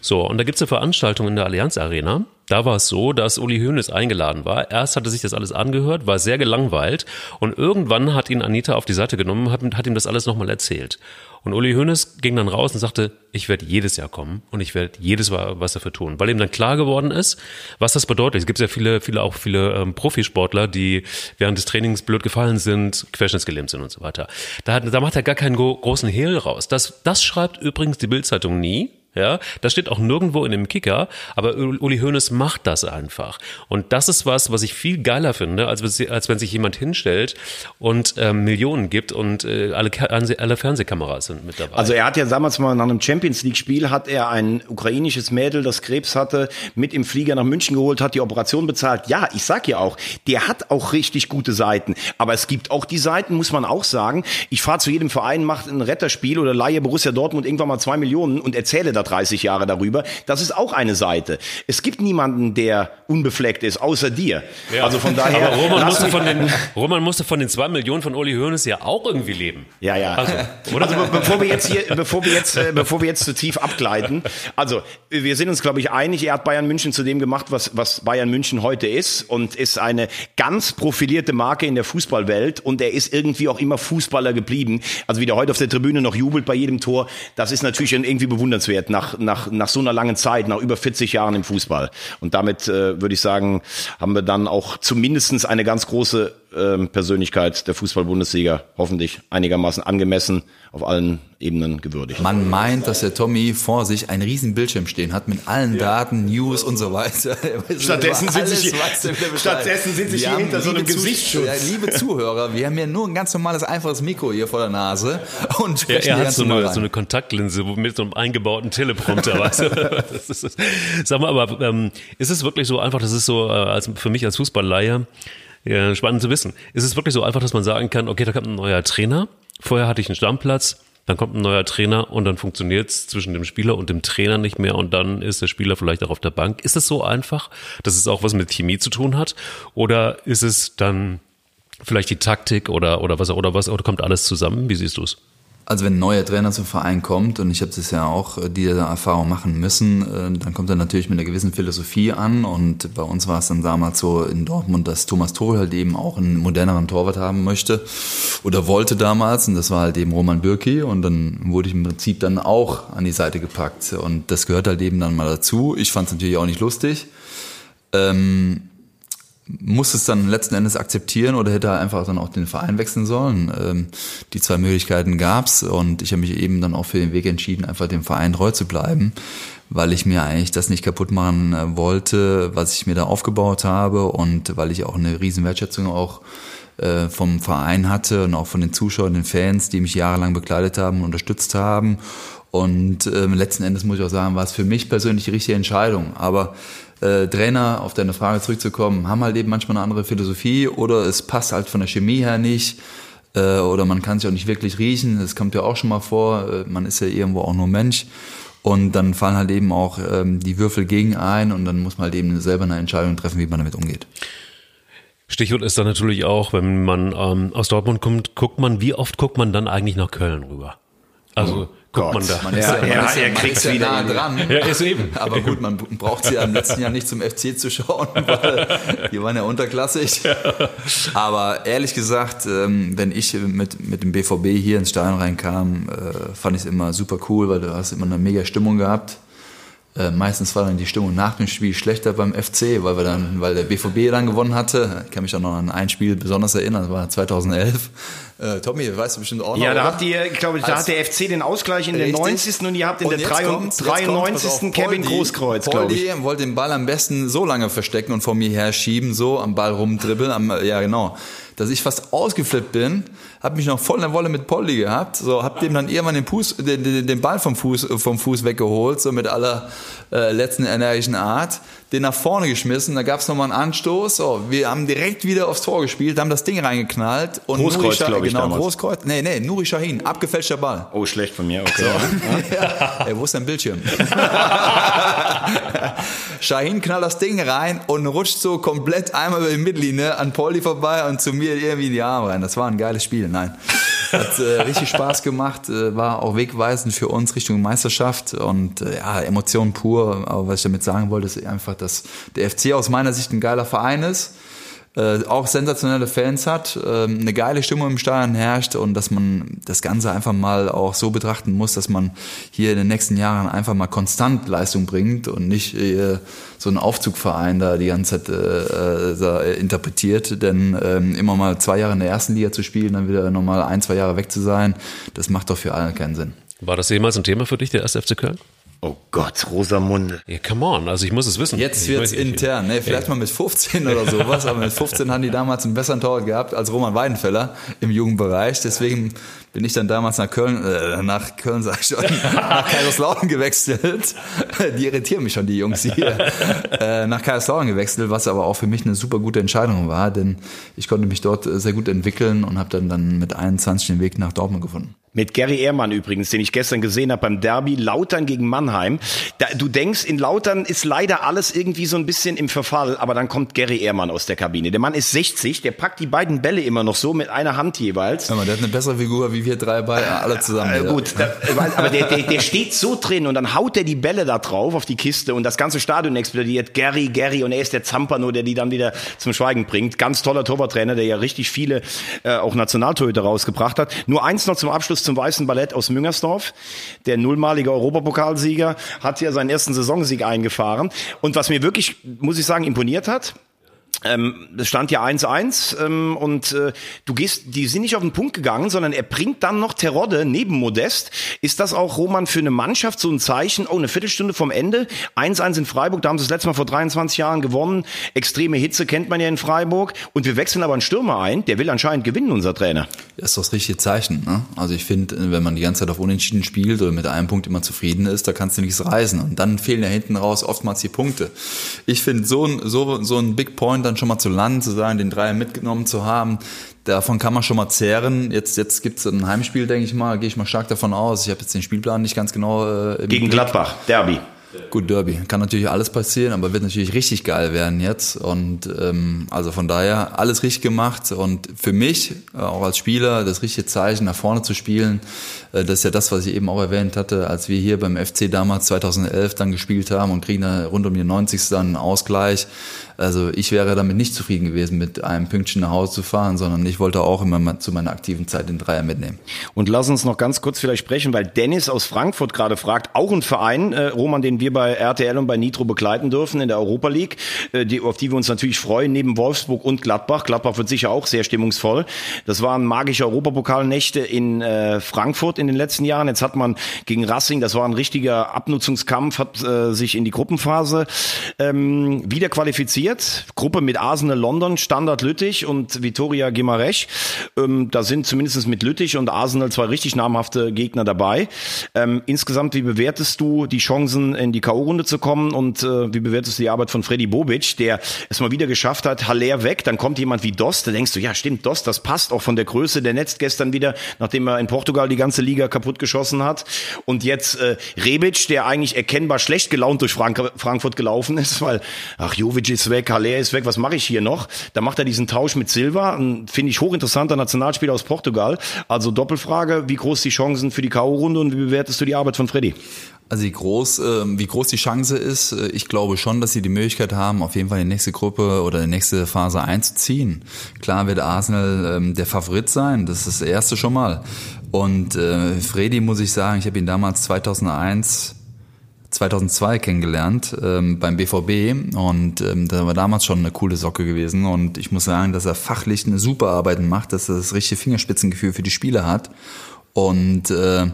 So, und da gibt's eine Veranstaltung in der Allianz Arena. Da war es so, dass Uli Hoeneß eingeladen war. Erst hatte sich das alles angehört, war sehr gelangweilt und irgendwann hat ihn Anita auf die Seite genommen, hat, hat ihm das alles nochmal erzählt. Und Uli Hoeneß ging dann raus und sagte, ich werde jedes Jahr kommen und ich werde jedes Mal was dafür tun, weil ihm dann klar geworden ist, was das bedeutet. Es gibt ja viele, viele auch viele ähm, Profisportler, die während des Trainings blöd gefallen sind, querschnittsgelähmt sind und so weiter. Da, hat, da macht er gar keinen gro großen Hehl raus. Das, das schreibt übrigens die Bildzeitung nie. Ja, das steht auch nirgendwo in dem Kicker, aber Uli Hoeneß macht das einfach. Und das ist was, was ich viel geiler finde, als, als wenn sich jemand hinstellt und ähm, Millionen gibt und äh, alle, alle Fernsehkameras sind mit dabei. Also er hat ja damals mal nach einem Champions League Spiel hat er ein ukrainisches Mädel, das Krebs hatte, mit im Flieger nach München geholt, hat die Operation bezahlt. Ja, ich sag ja auch, der hat auch richtig gute Seiten. Aber es gibt auch die Seiten, muss man auch sagen. Ich fahre zu jedem Verein, mache ein Retterspiel oder leihe Borussia Dortmund irgendwann mal zwei Millionen und erzähle da 30 Jahre darüber. Das ist auch eine Seite. Es gibt niemanden, der unbefleckt ist, außer dir. Ja. Also von daher. Aber Roman musste, von den, Roman musste von den zwei Millionen von Uli Hoeneß ja auch irgendwie leben. Ja, ja. Also? Also be bevor wir jetzt hier, bevor wir jetzt, äh, bevor wir jetzt zu tief abgleiten, also wir sind uns, glaube ich, einig. Er hat Bayern München zu dem gemacht, was, was Bayern München heute ist und ist eine ganz profilierte Marke in der Fußballwelt und er ist irgendwie auch immer Fußballer geblieben. Also wie der heute auf der Tribüne noch jubelt bei jedem Tor, das ist natürlich irgendwie bewundernswert nach, nach, nach so einer langen Zeit, nach über 40 Jahren im Fußball. Und damit äh, würde ich sagen, haben wir dann auch zumindestens eine ganz große ähm, Persönlichkeit der Fußball-Bundesliga hoffentlich einigermaßen angemessen auf allen Ebenen gewürdigt. Man meint, dass der Tommy vor sich einen riesen Bildschirm stehen hat mit allen Daten, News und so weiter. *laughs* Er Stattdessen über sitze ich alles, hier- er stattdessen hinter so einem Gesichtsschutz. Ja, liebe Zuhörer, wir haben ja nur ein ganz normales, einfaches Mikro hier vor der Nase und Er, sprechen er die hat ganz so eine, so eine Kontaktlinse mit so einem eingebauten Teleprompter. *laughs* weißt du? das ist, das- sag mal, aber ähm, ist es wirklich so einfach, das ist so äh, als, für mich als Fußballleihe ja, spannend zu wissen. Ist es wirklich so einfach, dass man sagen kann, okay, da kommt ein neuer Trainer, vorher hatte ich einen Stammplatz, dann kommt ein neuer Trainer und dann funktioniert es zwischen dem Spieler und dem Trainer nicht mehr und dann ist der Spieler vielleicht auch auf der Bank. Ist es so einfach, dass es auch was mit Chemie zu tun hat? Oder ist es dann vielleicht die Taktik oder, oder was oder was oder kommt alles zusammen? Wie siehst du es? Also wenn ein neuer Trainer zum Verein kommt, und ich habe das ja auch äh, diese Erfahrung machen müssen, äh, dann kommt er natürlich mit einer gewissen Philosophie an. Und bei uns war es dann damals so in Dortmund, dass Thomas Tuchel halt eben auch einen moderneren Torwart haben möchte oder wollte damals. Und das war halt eben Roman Bürki. Und dann wurde ich im Prinzip dann auch an die Seite gepackt. Und das gehört halt eben dann mal dazu. Ich fand es natürlich auch nicht lustig. Ähm, muss es dann letzten Endes akzeptieren oder hätte er einfach dann auch den Verein wechseln sollen. Ähm, die zwei Möglichkeiten gab's und ich habe mich eben dann auch für den Weg entschieden, einfach dem Verein treu zu bleiben, weil ich mir eigentlich das nicht kaputt machen äh, wollte, was ich mir da aufgebaut habe und weil ich auch eine riesen Wertschätzung auch äh, vom Verein hatte und auch von den Zuschauern, den Fans, die mich jahrelang begleitet haben und unterstützt haben. Und äh, letzten Endes muss ich auch sagen, war es für mich persönlich die richtige Entscheidung. Aber äh, Trainer, auf deine Frage zurückzukommen, haben halt eben manchmal eine andere Philosophie oder es passt halt von der Chemie her nicht äh, oder man kann sich auch nicht wirklich riechen. Das kommt ja auch schon mal vor. Äh, man ist ja irgendwo auch nur Mensch. Und dann fallen halt eben auch ähm, die Würfel gegen ein und dann muss man halt eben selber eine Entscheidung treffen, wie man damit umgeht. Stichwort ist dann natürlich auch, wenn man ähm, aus Dortmund kommt, guckt man, wie oft guckt man dann eigentlich nach Köln rüber? Also guckt Gott. man da. Man ist ja, Ja, man ist ja, er ist ja nah dran. Ja, ist eben. Aber gut, man braucht sie ja im letzten Jahr nicht zum FC zu schauen, *laughs* weil die waren ja unterklassig. Aber ehrlich gesagt, ähm, wenn ich mit, mit dem BVB hier ins Stadion reinkam, äh, fand ich es immer super cool, weil du hast immer eine mega Stimmung gehabt. Äh, Meistens war dann die Stimmung nach dem Spiel schlechter beim FC, weil wir dann, weil der BVB dann gewonnen hatte. Ich kann mich auch noch an ein Spiel besonders erinnern, das war 2011. Äh, Tommy, weißt du bestimmt auch noch. Ja, da oder? habt ihr, ich glaube, da Als- hat der FC den Ausgleich in der Richtig. 90. und ihr habt in Und der jetzt 93. kommt's, jetzt kommt's, pass auf, Kevin Poldi- Großkreuz, glaube ich. Wollte den Ball am besten so lange verstecken und vor mir herschieben, so am Ball rumdribbeln, am, ja genau, dass ich fast ausgeflippt bin, habe mich noch voll in der Wolle mit Poldi gehabt, so hab dem dann irgendwann den, Fuß, den, den, den Ball vom Fuß, vom Fuß weggeholt, so mit aller äh, letzten energischen Art, den nach vorne geschmissen, da gab's noch nochmal einen Anstoß, so, wir haben direkt wieder aufs Tor gespielt, haben das Ding reingeknallt und Großkreuz, Nuri Scha- glaub ich, genau, damals. Großkreuz, nee, nee, Nuri Shahin, abgefälschter Ball. Oh, schlecht von mir, okay. *laughs* Ja. Ey, wo ist dein Bildschirm? *laughs* Shahin knallt das Ding rein und rutscht so komplett einmal über die Mittellinie an Pauli vorbei und zu mir irgendwie in die Arme rein. Das war ein geiles Spiel, nein. Hat äh, richtig Spaß gemacht, äh, war auch wegweisend für uns Richtung Meisterschaft und äh, ja, Emotionen pur. Aber was ich damit sagen wollte, ist einfach, dass der FC aus meiner Sicht ein geiler Verein ist äh, auch sensationelle Fans hat, äh, eine geile Stimmung im Stadion herrscht und dass man das Ganze einfach mal auch so betrachten muss, dass man hier in den nächsten Jahren einfach mal konstant Leistung bringt und nicht äh, so einen Aufzugverein da die ganze Zeit äh, äh, interpretiert, denn ähm, immer mal zwei Jahre in der ersten Liga zu spielen, dann wieder nochmal ein, zwei Jahre weg zu sein, das macht doch für alle keinen Sinn. War das jemals ein Thema für dich, der erste FC Köln? Oh Gott, Rosamunde. Ja, come on, also ich muss es wissen. Jetzt weiß nicht. intern, ne? vielleicht mal mit 15 oder sowas, aber mit 15 haben die damals einen besseren Torwart gehabt als Roman Weidenfeller im Jugendbereich. Deswegen bin ich dann damals nach Köln, äh, nach Köln sag ich schon, *laughs* nach Kaiserslautern gewechselt. *laughs* Die irritieren mich schon, die Jungs hier. *laughs* Äh, nach Kaiserslautern gewechselt, was aber auch für mich eine super gute Entscheidung war, denn ich konnte mich dort äh, sehr gut entwickeln und habe dann, dann mit 21 den Weg nach Dortmund gefunden. Mit Gary Ehrmann übrigens, den ich gestern gesehen habe beim Derby Lautern gegen Mannheim. Da, du denkst, in Lautern ist leider alles irgendwie so ein bisschen im Verfall, aber dann kommt Gary Ehrmann aus der Kabine. Der Mann ist 60, der packt die beiden Bälle immer noch so mit einer Hand jeweils. Mal, der hat eine bessere Figur wie wir drei bei alle zusammen. Äh, gut, da, aber der, der, der steht so drin und dann haut er die Bälle da drauf auf die Kiste und das ganze Stadion explodiert. Gary, Gary und er ist der Zampano, der die dann wieder zum Schweigen bringt. Ganz toller Torwarttrainer, der ja richtig viele äh, auch Nationaltorhüter rausgebracht hat. Nur eins noch zum Abschluss zum Weißen Ballett aus Müngersdorf. Der nullmalige Europapokalsieger hat ja seinen ersten Saisonsieg eingefahren. Und was mir wirklich, muss ich sagen, imponiert hat, ähm, das stand ja 1-1 ähm, und äh, du gehst, die sind nicht auf den Punkt gegangen, sondern er bringt dann noch Terodde neben Modest. Ist das auch, Roman, für eine Mannschaft so ein Zeichen? Oh, eine Viertelstunde vom Ende. 1-1 in Freiburg, da haben sie das letzte Mal vor 23 Jahren gewonnen. Extreme Hitze kennt man ja in Freiburg. Und wir wechseln aber einen Stürmer ein, der will anscheinend gewinnen, unser Trainer. Das ist das richtige Zeichen. Ne? Also ich finde, wenn man die ganze Zeit auf Unentschieden spielt oder mit einem Punkt immer zufrieden ist, da kannst du nichts reißen. Und dann fehlen ja hinten raus oftmals die Punkte. Ich finde so ein, so, so ein Big Point dann schon mal zu landen, zu sagen, den Dreier mitgenommen zu haben, davon kann man schon mal zehren. Jetzt, jetzt gibt's ein Heimspiel, denke ich mal, gehe ich mal stark davon aus. Ich habe jetzt den Spielplan nicht ganz genau äh, Gegen Blick. Gladbach, Derby. Gut, Derby. Kann natürlich alles passieren, aber wird natürlich richtig geil werden jetzt. Und ähm, also von daher alles richtig gemacht. Und für mich, äh, auch als Spieler, das richtige Zeichen nach vorne zu spielen, äh, das ist ja das, was ich eben auch erwähnt hatte, als wir hier beim FC damals 2011 dann gespielt haben und kriegen da rund um die 90. dann einen Ausgleich. Also ich wäre damit nicht zufrieden gewesen, mit einem Pünktchen nach Hause zu fahren, sondern ich wollte auch immer zu meiner aktiven Zeit den Dreier mitnehmen. Und lass uns noch ganz kurz vielleicht sprechen, weil Dennis aus Frankfurt gerade fragt, auch ein Verein, äh, Roman, den wir bei RTL und bei Nitro begleiten dürfen in der Europa League, äh, die, auf die wir uns natürlich freuen, neben Wolfsburg und Gladbach. Gladbach wird sicher auch sehr stimmungsvoll. Das waren magische Europapokalnächte in äh, Frankfurt in den letzten Jahren. Jetzt hat man gegen Racing, das war ein richtiger Abnutzungskampf, hat äh, sich in die Gruppenphase ähm, wieder qualifiziert. Gruppe mit Arsenal London, Standard Lüttich und Vitoria Gimaresch. Ähm, da sind zumindest mit Lüttich und Arsenal zwei richtig namhafte Gegner dabei. Ähm, insgesamt, wie bewertest du die Chancen, in die K.O.-Runde zu kommen und äh, wie bewertest du die Arbeit von Freddy Bobic, der es mal wieder geschafft hat, Haller weg, dann kommt jemand wie Dost, da denkst du, ja stimmt, Dost, das passt auch von der Größe, der netzt gestern wieder, nachdem er in Portugal die ganze Liga kaputt geschossen hat und jetzt äh, Rebic, der eigentlich erkennbar schlecht gelaunt durch Frank Frankfurt gelaufen ist, weil, ach, Jovic ist weg, Haller ist weg, was mache ich hier noch? Da macht er diesen Tausch mit Silva, finde ich hochinteressanter Nationalspieler aus Portugal. Also Doppelfrage, wie groß die Chancen für die K.O.-Runde und wie bewertest du die Arbeit von Freddy? Also wie groß, äh, wie groß die Chance ist, äh, ich glaube schon, dass sie die Möglichkeit haben, auf jeden Fall die nächste Gruppe oder die nächste Phase einzuziehen. Klar wird Arsenal ähm, der Favorit sein, das ist das erste schon mal. Und äh, Freddy muss ich sagen, ich habe ihn damals 2001 2002 kennengelernt ähm, beim BVB und ähm, da war damals schon eine coole Socke gewesen und ich muss sagen, dass er fachlich eine super Arbeit macht, dass er das richtige Fingerspitzengefühl für die Spieler hat und äh,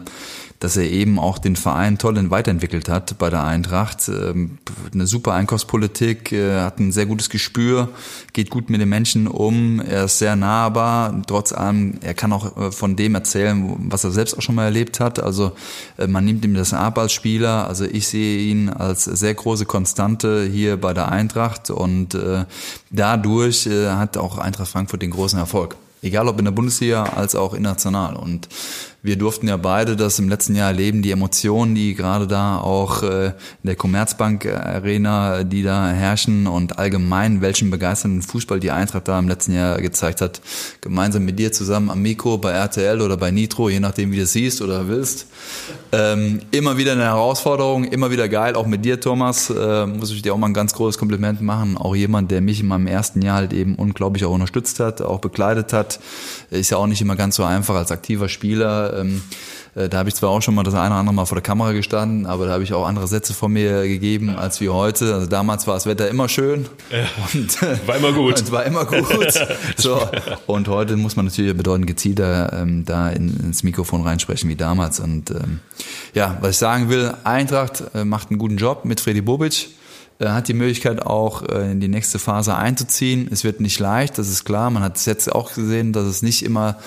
dass er eben auch den Verein toll weiterentwickelt hat bei der Eintracht. Ähm, eine super Einkaufspolitik, hat ein sehr gutes Gespür, geht gut mit den Menschen um, er ist sehr nahbar, trotz allem, er kann auch äh, von dem erzählen, was er selbst auch schon mal erlebt hat. Also äh, man nimmt ihm das ab als Spieler. Also ich sehe ihn als sehr große Konstante hier bei der Eintracht und äh, dadurch hat auch Eintracht Frankfurt den großen Erfolg. Egal ob in der Bundesliga als auch international. Und wir durften ja beide das im letzten Jahr erleben, die Emotionen, die gerade da auch äh, in der Commerzbank Arena, die da herrschen und allgemein welchen begeisternden Fußball die Eintracht da im letzten Jahr gezeigt hat. Gemeinsam mit dir zusammen am Mikro bei RTL oder bei Nitro, je nachdem wie du es siehst oder willst. Ähm, immer wieder eine Herausforderung, immer wieder geil, auch mit dir Thomas, äh, muss ich dir auch mal ein ganz großes Kompliment machen. Auch jemand, der mich in meinem ersten Jahr halt eben unglaublich auch unterstützt hat, auch bekleidet hat. Ist ja auch nicht immer ganz so einfach als aktiver Spieler ähm, äh, da habe ich zwar auch schon mal das eine oder andere Mal vor der Kamera gestanden, aber da habe ich auch andere Sätze von mir gegeben als wie heute. Also damals war das Wetter immer schön. Ja, und, äh, *laughs* war immer gut. *laughs* Und war immer gut. *laughs* so. Und heute muss man natürlich bedeutend gezielter ähm, da in, ins Mikrofon reinsprechen wie damals. Und ähm, ja, was ich sagen will, Eintracht äh, macht einen guten Job mit Freddy Bobic. Äh, hat die Möglichkeit auch äh, in die nächste Phase einzuziehen. Es wird nicht leicht, das ist klar. Man hat es jetzt auch gesehen, dass es nicht immer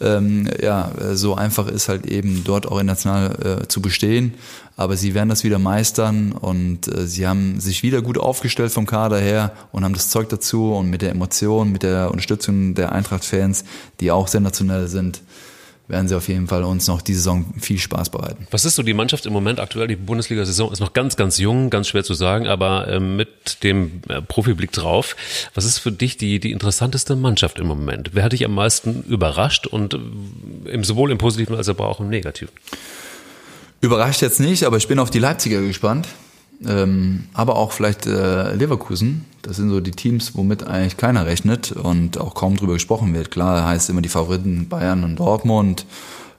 ähm, ja, so einfach ist, halt eben dort auch international äh, zu bestehen. Aber sie werden das wieder meistern und äh, sie haben sich wieder gut aufgestellt vom Kader her und haben das Zeug dazu und mit der Emotion, mit der Unterstützung der Eintracht-Fans, die auch sensationell sind, werden sie auf jeden Fall uns noch diese Saison viel Spaß bereiten. Was ist so die Mannschaft im Moment aktuell? Die Bundesliga-Saison ist noch ganz, ganz jung, ganz schwer zu sagen, aber äh, mit dem äh, Profiblick drauf, was ist für dich die, die interessanteste Mannschaft im Moment? Wer hat dich am meisten überrascht und äh, im, sowohl im Positiven als aber auch im Negativen? Überrascht jetzt nicht, aber ich bin auf die Leipziger gespannt. Ähm, aber auch vielleicht äh, Leverkusen. Das sind so die Teams, womit eigentlich keiner rechnet und auch kaum drüber gesprochen wird. Klar heißt immer die Favoriten Bayern und Dortmund.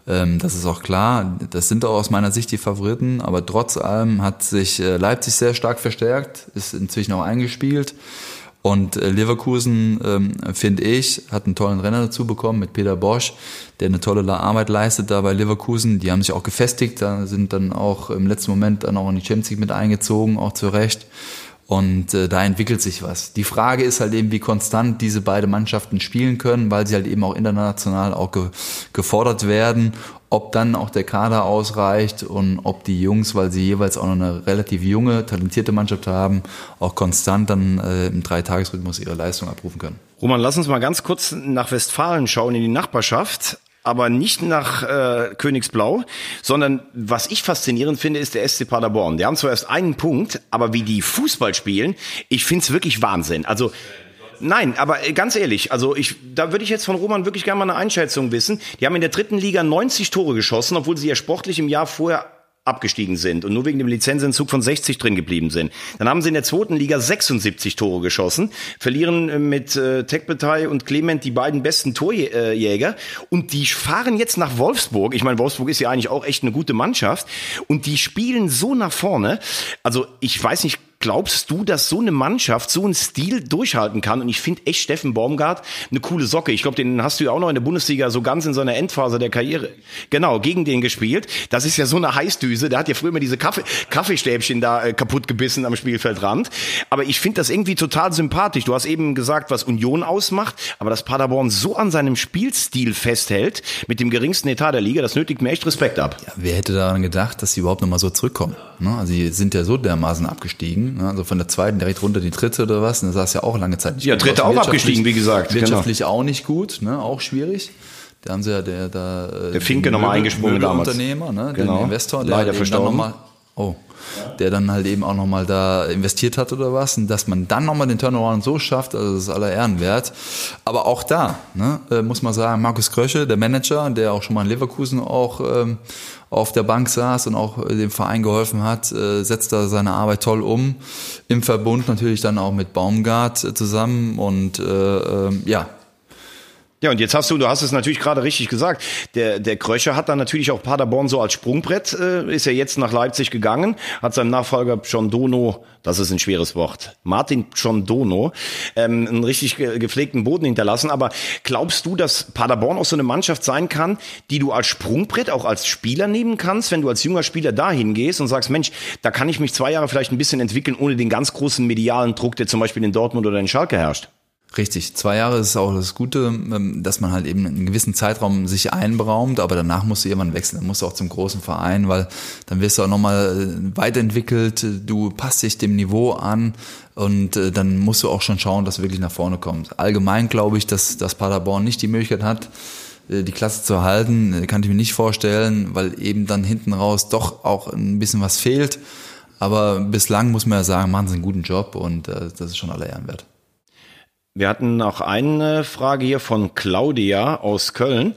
Ähm, das ist auch klar. Das sind auch aus meiner Sicht die Favoriten. Aber trotz allem hat sich äh, Leipzig sehr stark verstärkt, ist inzwischen auch eingespielt. Und äh, Leverkusen, ähm, finde ich, hat einen tollen Renner dazu bekommen mit Peter Bosch, der eine tolle Arbeit leistet da bei Leverkusen. Die haben sich auch gefestigt, da sind dann auch im letzten Moment dann auch in die Champions League mit eingezogen, auch zu Recht. Und äh, da entwickelt sich was. Die Frage ist halt eben, wie konstant diese beiden Mannschaften spielen können, weil sie halt eben auch international auch ge gefordert werden. Ob dann auch der Kader ausreicht und ob die Jungs, weil sie jeweils auch noch eine relativ junge, talentierte Mannschaft haben, auch konstant dann äh, im Dreitagesrhythmus ihre Leistung abrufen können. Roman, lass uns mal ganz kurz nach Westfalen schauen, in die Nachbarschaft. Aber nicht nach äh, Königsblau, sondern was ich faszinierend finde, ist der SC Paderborn. Die haben zwar erst einen Punkt, aber wie die Fußball spielen, ich find's wirklich Wahnsinn. Also Nein, aber äh, ganz ehrlich, also ich, da würde ich jetzt von Roman wirklich gerne mal eine Einschätzung wissen. Die haben in der dritten Liga 90 Tore geschossen, obwohl sie ja sportlich im Jahr vorher abgestiegen sind und nur wegen dem Lizenzentzug von 60 drin geblieben sind. Dann haben sie in der zweiten Liga 76 Tore geschossen, verlieren äh, mit äh, Tekbetay und Clement die beiden besten Torjäger und die fahren jetzt nach Wolfsburg. Ich meine, Wolfsburg ist ja eigentlich auch echt eine gute Mannschaft und die spielen so nach vorne. Also ich weiß nicht, Glaubst du, dass so eine Mannschaft so einen Stil durchhalten kann? Und ich finde echt Steffen Baumgart eine coole Socke. Ich glaube, den hast du ja auch noch in der Bundesliga so ganz in seiner Endphase der Karriere, genau, gegen den gespielt. Das ist ja so eine Heißdüse. Der hat ja früher immer diese Kaffee, Kaffeestäbchen da äh, kaputt gebissen am Spielfeldrand. Aber ich finde das irgendwie total sympathisch. Du hast eben gesagt, was Union ausmacht, aber dass Paderborn so an seinem Spielstil festhält, mit dem geringsten Etat der Liga, das nötigt mir echt Respekt ab. Ja, wer hätte daran gedacht, dass sie überhaupt nochmal so zurückkommen? Ne? Also sie sind ja so dermaßen abgestiegen Ne? Also von der zweiten direkt runter die dritte oder was. Und da saß ja auch lange Zeit nicht Ja, dritte auch abgestiegen, wie gesagt. Genau. Wirtschaftlich genau. auch nicht gut, ne? auch schwierig. Da haben sie ja der, der, der Finke nochmal eingesprungen damals. Unternehmer, ne? genau. den Investor, der Leider verstorben. Noch mal, oh, der dann halt eben auch nochmal da investiert hat oder was. Und dass man dann nochmal den Turnaround so schafft, also das ist aller Ehren wert. Aber auch da, ne, äh, muss man sagen, Markus Krösche, der Manager, der auch schon mal in Leverkusen auch ähm, auf der Bank saß und auch äh, dem Verein geholfen hat, äh, setzt da seine Arbeit toll um. Im Verbund natürlich dann auch mit Baumgart äh, zusammen und äh, äh, ja, ja, und jetzt hast du, du hast es natürlich gerade richtig gesagt, der, der Kröcher hat dann natürlich auch Paderborn so als Sprungbrett, äh, ist ja jetzt nach Leipzig gegangen, hat seinem Nachfolger John Dono, das ist ein schweres Wort, Martin John Dono, ähm, einen richtig gepflegten Boden hinterlassen. Aber glaubst du, dass Paderborn auch so eine Mannschaft sein kann, die du als Sprungbrett auch als Spieler nehmen kannst, wenn du als junger Spieler dahin gehst und sagst, Mensch, da kann ich mich zwei Jahre vielleicht ein bisschen entwickeln, ohne den ganz großen medialen Druck, der zum Beispiel in Dortmund oder in Schalke herrscht? Richtig, zwei Jahre ist auch das Gute, ähm, dass man halt eben einen gewissen Zeitraum sich einberaumt, aber danach musst du irgendwann wechseln, dann musst du auch zum großen Verein, weil dann wirst du auch nochmal äh, weiterentwickelt, du passt dich dem Niveau an und äh, dann musst du auch schon schauen, dass du wirklich nach vorne kommst. Allgemein glaube ich, dass, dass Paderborn nicht die Möglichkeit hat, äh, die Klasse zu halten, kann ich mir nicht vorstellen, weil eben dann hinten raus doch auch ein bisschen was fehlt. Aber bislang muss man ja sagen, machen sie einen guten Job und das ist schon aller Ehren wert. Wir hatten auch eine Frage hier von Claudia aus Köln,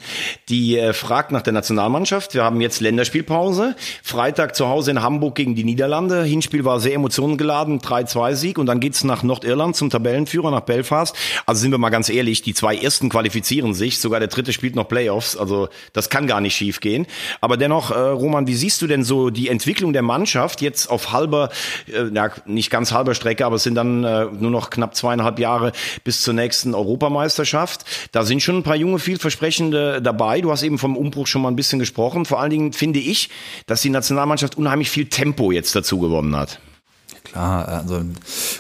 die äh, fragt nach der Nationalmannschaft. Wir haben jetzt Länderspielpause. Freitag zu Hause in Hamburg gegen die Niederlande. Hinspiel war sehr emotionengeladen, 3-2-Sieg. Und dann geht's nach Nordirland zum Tabellenführer, nach Belfast. Also sind wir mal ganz ehrlich, die zwei ersten qualifizieren sich. Sogar der dritte spielt noch Playoffs. Also das kann gar nicht schief gehen. Aber dennoch, äh, Roman, wie siehst du denn so die Entwicklung der Mannschaft jetzt auf halber, äh, ja, nicht ganz halber Strecke, aber es sind dann äh, nur noch knapp zweieinhalb Jahre bis zur nächsten Europameisterschaft. Da sind schon ein paar junge, vielversprechende dabei. Du hast eben vom Umbruch schon mal ein bisschen gesprochen. Vor allen Dingen finde ich, dass die Nationalmannschaft unheimlich viel Tempo jetzt dazu gewonnen hat. Klar, also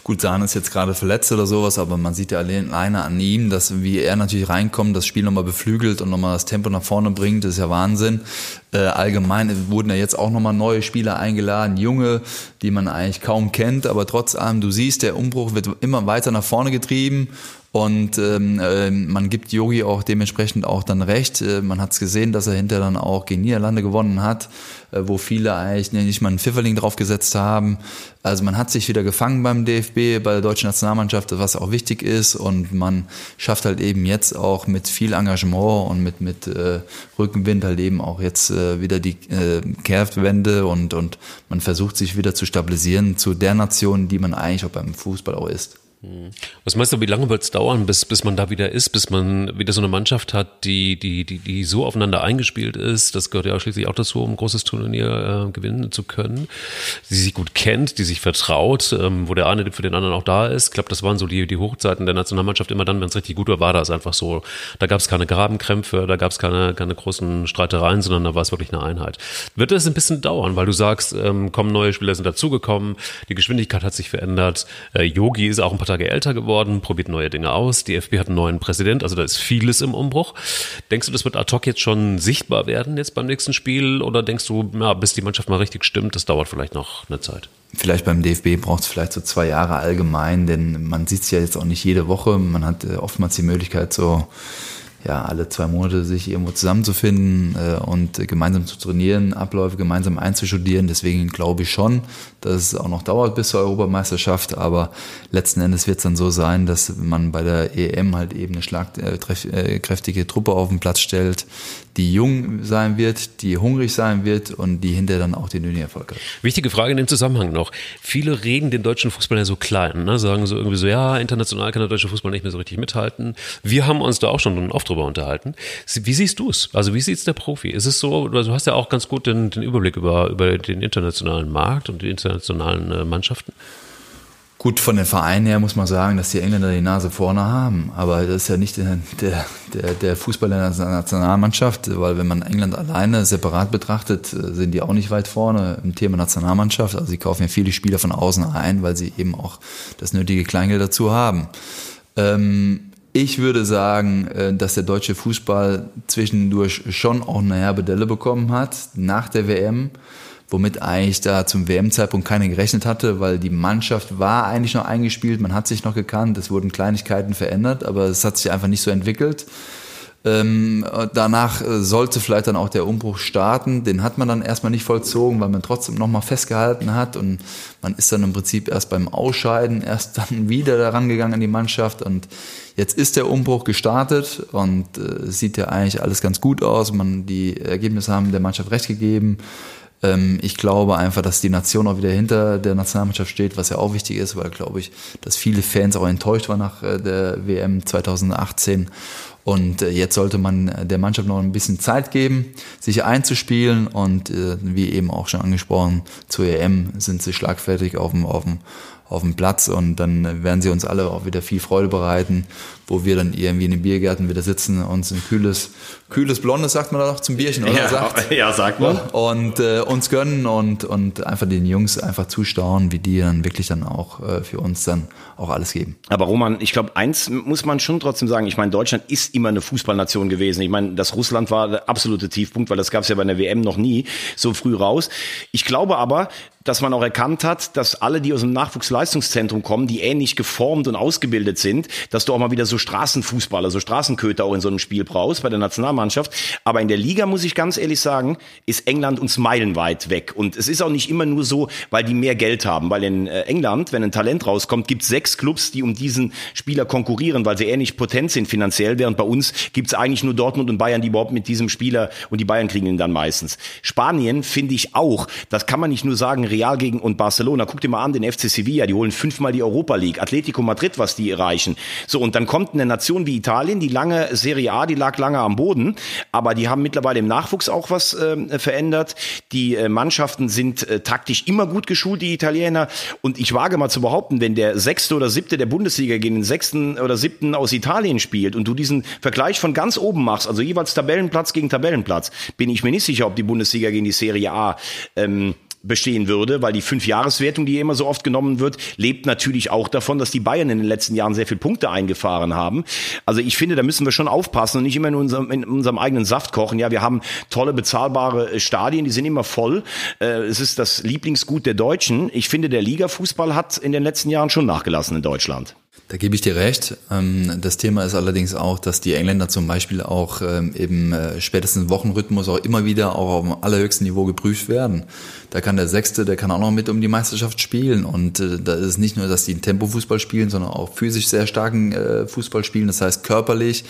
gut, Sahne ist jetzt gerade verletzt oder sowas, aber man sieht ja alleine an ihm, dass wie er natürlich reinkommt, das Spiel nochmal beflügelt und nochmal das Tempo nach vorne bringt, das ist ja Wahnsinn. Äh, allgemein wurden ja jetzt auch nochmal neue Spieler eingeladen, junge, die man eigentlich kaum kennt, aber trotz allem, du siehst, der Umbruch wird immer weiter nach vorne getrieben und ähm, äh, man gibt Yogi auch dementsprechend auch dann recht. Äh, man hat es gesehen, dass er hinterher dann auch gegen Niederlande gewonnen hat, äh, wo viele eigentlich nicht mal einen Pfifferling draufgesetzt haben. Also man hat sich wieder gefangen beim DFB, bei der deutschen Nationalmannschaft, was auch wichtig ist. Und man schafft halt eben jetzt auch mit viel Engagement und mit, mit äh, Rückenwind halt eben auch jetzt äh, wieder die äh, Kehrtwende und, und man versucht sich wieder zu stabilisieren zu der Nation, die man eigentlich auch beim Fußball auch ist. Was meinst du, wie lange wird es dauern, bis, bis man da wieder ist, bis man wieder so eine Mannschaft hat, die, die, die, die so aufeinander eingespielt ist? Das gehört ja schließlich auch dazu, um ein großes Turnier äh, gewinnen zu können. Die sich gut kennt, die sich vertraut, ähm, wo der eine für den anderen auch da ist. Ich glaube, das waren so die, die Hochzeiten der Nationalmannschaft immer dann, wenn es richtig gut war, war das einfach so. Da gab es keine Grabenkrämpfe, da gab es keine, keine großen Streitereien, sondern da war es wirklich eine Einheit. Wird das ein bisschen dauern, weil du sagst, ähm, kommen neue Spieler sind dazugekommen, die Geschwindigkeit hat sich verändert, äh, Yogi ist auch ein paar Tage älter geworden, probiert neue Dinge aus. Die FB hat einen neuen Präsident, also da ist vieles im Umbruch. Denkst du, das wird ad hoc jetzt schon sichtbar werden jetzt beim nächsten Spiel oder denkst du, ja, bis die Mannschaft mal richtig stimmt, das dauert vielleicht noch eine Zeit? Vielleicht beim DFB braucht es vielleicht so zwei Jahre allgemein, denn man sieht es ja jetzt auch nicht jede Woche. Man hat äh, oftmals die Möglichkeit, so ja, alle zwei Monate sich irgendwo zusammenzufinden äh, und gemeinsam zu trainieren, Abläufe gemeinsam einzustudieren. Deswegen glaube ich schon, dass es auch noch dauert bis zur Europameisterschaft, aber letzten Endes wird es dann so sein, dass man bei der EM halt eben eine schlagkräftige Truppe auf den Platz stellt, die jung sein wird, die hungrig sein wird und die hinterher dann auch den Erfolg hat. Wichtige Frage in dem Zusammenhang noch. Viele reden den deutschen Fußball ja so klein, ne? sagen so irgendwie so, ja, international kann der deutsche Fußball nicht mehr so richtig mithalten. Wir haben uns da auch schon oft drüber unterhalten. Wie siehst du es? Also wie sieht es der Profi? Ist es so, du hast ja auch ganz gut den, den Überblick über, über den internationalen Markt und die internationalen äh, Mannschaften. Gut, von den Vereinen her muss man sagen, dass die Engländer die Nase vorne haben. Aber das ist ja nicht der, der, der Fußball der Nationalmannschaft, weil wenn man England alleine separat betrachtet, sind die auch nicht weit vorne im Thema Nationalmannschaft. Also sie kaufen ja viele Spieler von außen ein, weil sie eben auch das nötige Kleingeld dazu haben. Ähm, ich würde sagen, äh, dass der deutsche Fußball zwischendurch schon auch eine herbe Delle bekommen hat nach der WM womit eigentlich da zum WM-Zeitpunkt keiner gerechnet hatte, weil die Mannschaft war eigentlich noch eingespielt, man hat sich noch gekannt, es wurden Kleinigkeiten verändert, aber es hat sich einfach nicht so entwickelt. Ähm, danach äh, sollte vielleicht dann auch der Umbruch starten. Den hat man dann erstmal nicht vollzogen, weil man trotzdem nochmal festgehalten hat und man ist dann im Prinzip erst beim Ausscheiden erst dann *laughs* wieder daran gegangen an die Mannschaft und jetzt ist der Umbruch gestartet und äh, sieht ja eigentlich alles ganz gut aus. Man, die Ergebnisse haben der Mannschaft recht gegeben. Ähm, ich glaube einfach, dass die Nation auch wieder hinter der Nationalmannschaft steht, was ja auch wichtig ist, weil glaube ich, dass viele Fans auch enttäuscht waren nach äh, der WM 2018. Und äh, jetzt sollte man der Mannschaft noch ein bisschen Zeit geben, sich einzuspielen. Und äh, wie eben auch schon angesprochen, zur EM sind sie schlagfertig auf dem, auf dem, auf dem Platz und dann werden sie uns alle auch wieder viel Freude bereiten, wo wir dann irgendwie in den Biergärten wieder sitzen, uns ein kühles, kühles Blondes, sagt man da noch zum Bierchen, oder? Ja, sagt, *laughs* ja sagt man. Und äh, uns gönnen und, und einfach den Jungs einfach zustauen, wie die dann wirklich dann auch äh, für uns dann auch alles geben. Aber Roman, ich glaube, eins muss man schon trotzdem sagen, ich meine, Deutschland ist immer eine Fußballnation gewesen. Ich meine, das Russland war der absolute Tiefpunkt, weil das gab es ja bei der WM noch nie so früh raus. Ich glaube aber, dass man auch erkannt hat, dass alle, die aus dem Nachwuchsleistungszentrum kommen, die ähnlich geformt und ausgebildet sind, dass du auch mal wieder so Straßenfußballer, so Straßenköter auch in so einem Spiel brauchst bei der Nationalmannschaft. Aber in der Liga, muss ich ganz ehrlich sagen, ist England uns meilenweit weg. Und es ist auch nicht immer nur so, weil die mehr Geld haben. Weil in äh, England, wenn ein Talent rauskommt, gibt es sechs Clubs, die um diesen Spieler konkurrieren, weil sie ähnlich potent sind finanziell, während bei uns gibt es eigentlich nur Dortmund und Bayern, die überhaupt mit diesem Spieler und die Bayern kriegen ihn dann meistens. Spanien finde ich auch, das kann man nicht nur sagen, Real gegen und Barcelona. Guck dir mal an, den FC Sevilla, die holen fünfmal die Europa League. Atletico Madrid, was die erreichen. So, und dann kommt eine Nation wie Italien, die lange Serie A, die lag lange am Boden, aber die haben mittlerweile im Nachwuchs auch was äh, verändert. Die äh, Mannschaften sind äh, taktisch immer gut geschult, die Italiener. Und ich wage mal zu behaupten, wenn der sechste oder siebte der Bundesliga gegen den sechsten oder siebten aus Italien spielt und du diesen Vergleich von ganz oben machst, also jeweils Tabellenplatz gegen Tabellenplatz, bin ich mir nicht sicher, ob die Bundesliga gegen die Serie A ähm, bestehen würde, weil die Fünfjahreswertung, die immer so oft genommen wird, lebt natürlich auch davon, dass die Bayern in den letzten Jahren sehr viele Punkte eingefahren haben. Also ich finde, da müssen wir schon aufpassen und nicht immer in unserem, in unserem eigenen Saft kochen. Ja, wir haben tolle bezahlbare äh, Stadien, die sind immer voll. Äh, es ist das Lieblingsgut der Deutschen. Ich finde, der Ligafußball hat in den letzten Jahren schon nachgelassen in Deutschland. Da gebe ich dir recht. Ähm, das Thema ist allerdings auch, dass die Engländer zum Beispiel auch ähm, im äh, spätesten Wochenrhythmus auch immer wieder auch auf dem allerhöchsten Niveau geprüft werden. Da kann der Sechste, der kann auch noch mit um die Meisterschaft spielen. Und äh, da ist es nicht nur, dass die Tempofußball spielen, sondern auch physisch sehr starken äh, Fußball spielen. Das heißt körperlich.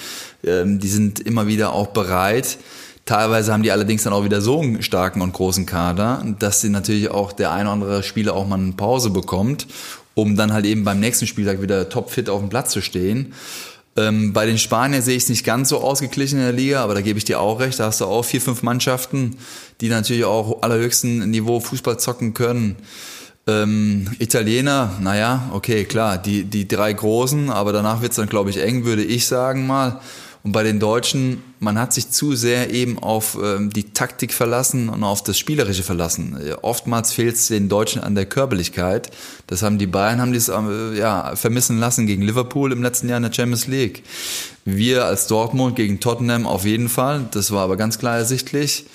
Ähm, die sind immer wieder auch bereit. Teilweise haben die allerdings dann auch wieder so einen starken und großen Kader, dass sie natürlich auch der ein oder andere Spieler auch mal eine Pause bekommt um dann halt eben beim nächsten Spieltag wieder topfit auf dem Platz zu stehen. Ähm, bei den Spaniern sehe ich es nicht ganz so ausgeglichen in der Liga, aber da gebe ich dir auch recht. Da hast du auch vier, fünf Mannschaften, die natürlich auch allerhöchsten Niveau Fußball zocken können. Ähm, Italiener, naja, okay, klar, die, die drei Großen, aber danach wird es dann, glaube ich, eng, würde ich sagen mal. Und bei den Deutschen, man hat sich zu sehr eben auf ähm, die Taktik verlassen und auf das Spielerische verlassen. Oftmals fehlt es den Deutschen an der Körperlichkeit. Das haben die Bayern haben dies äh, ja vermissen lassen gegen Liverpool im letzten Jahr in der Champions League. Wir als Dortmund gegen Tottenham auf jeden Fall. Das war aber ganz klar ersichtlich.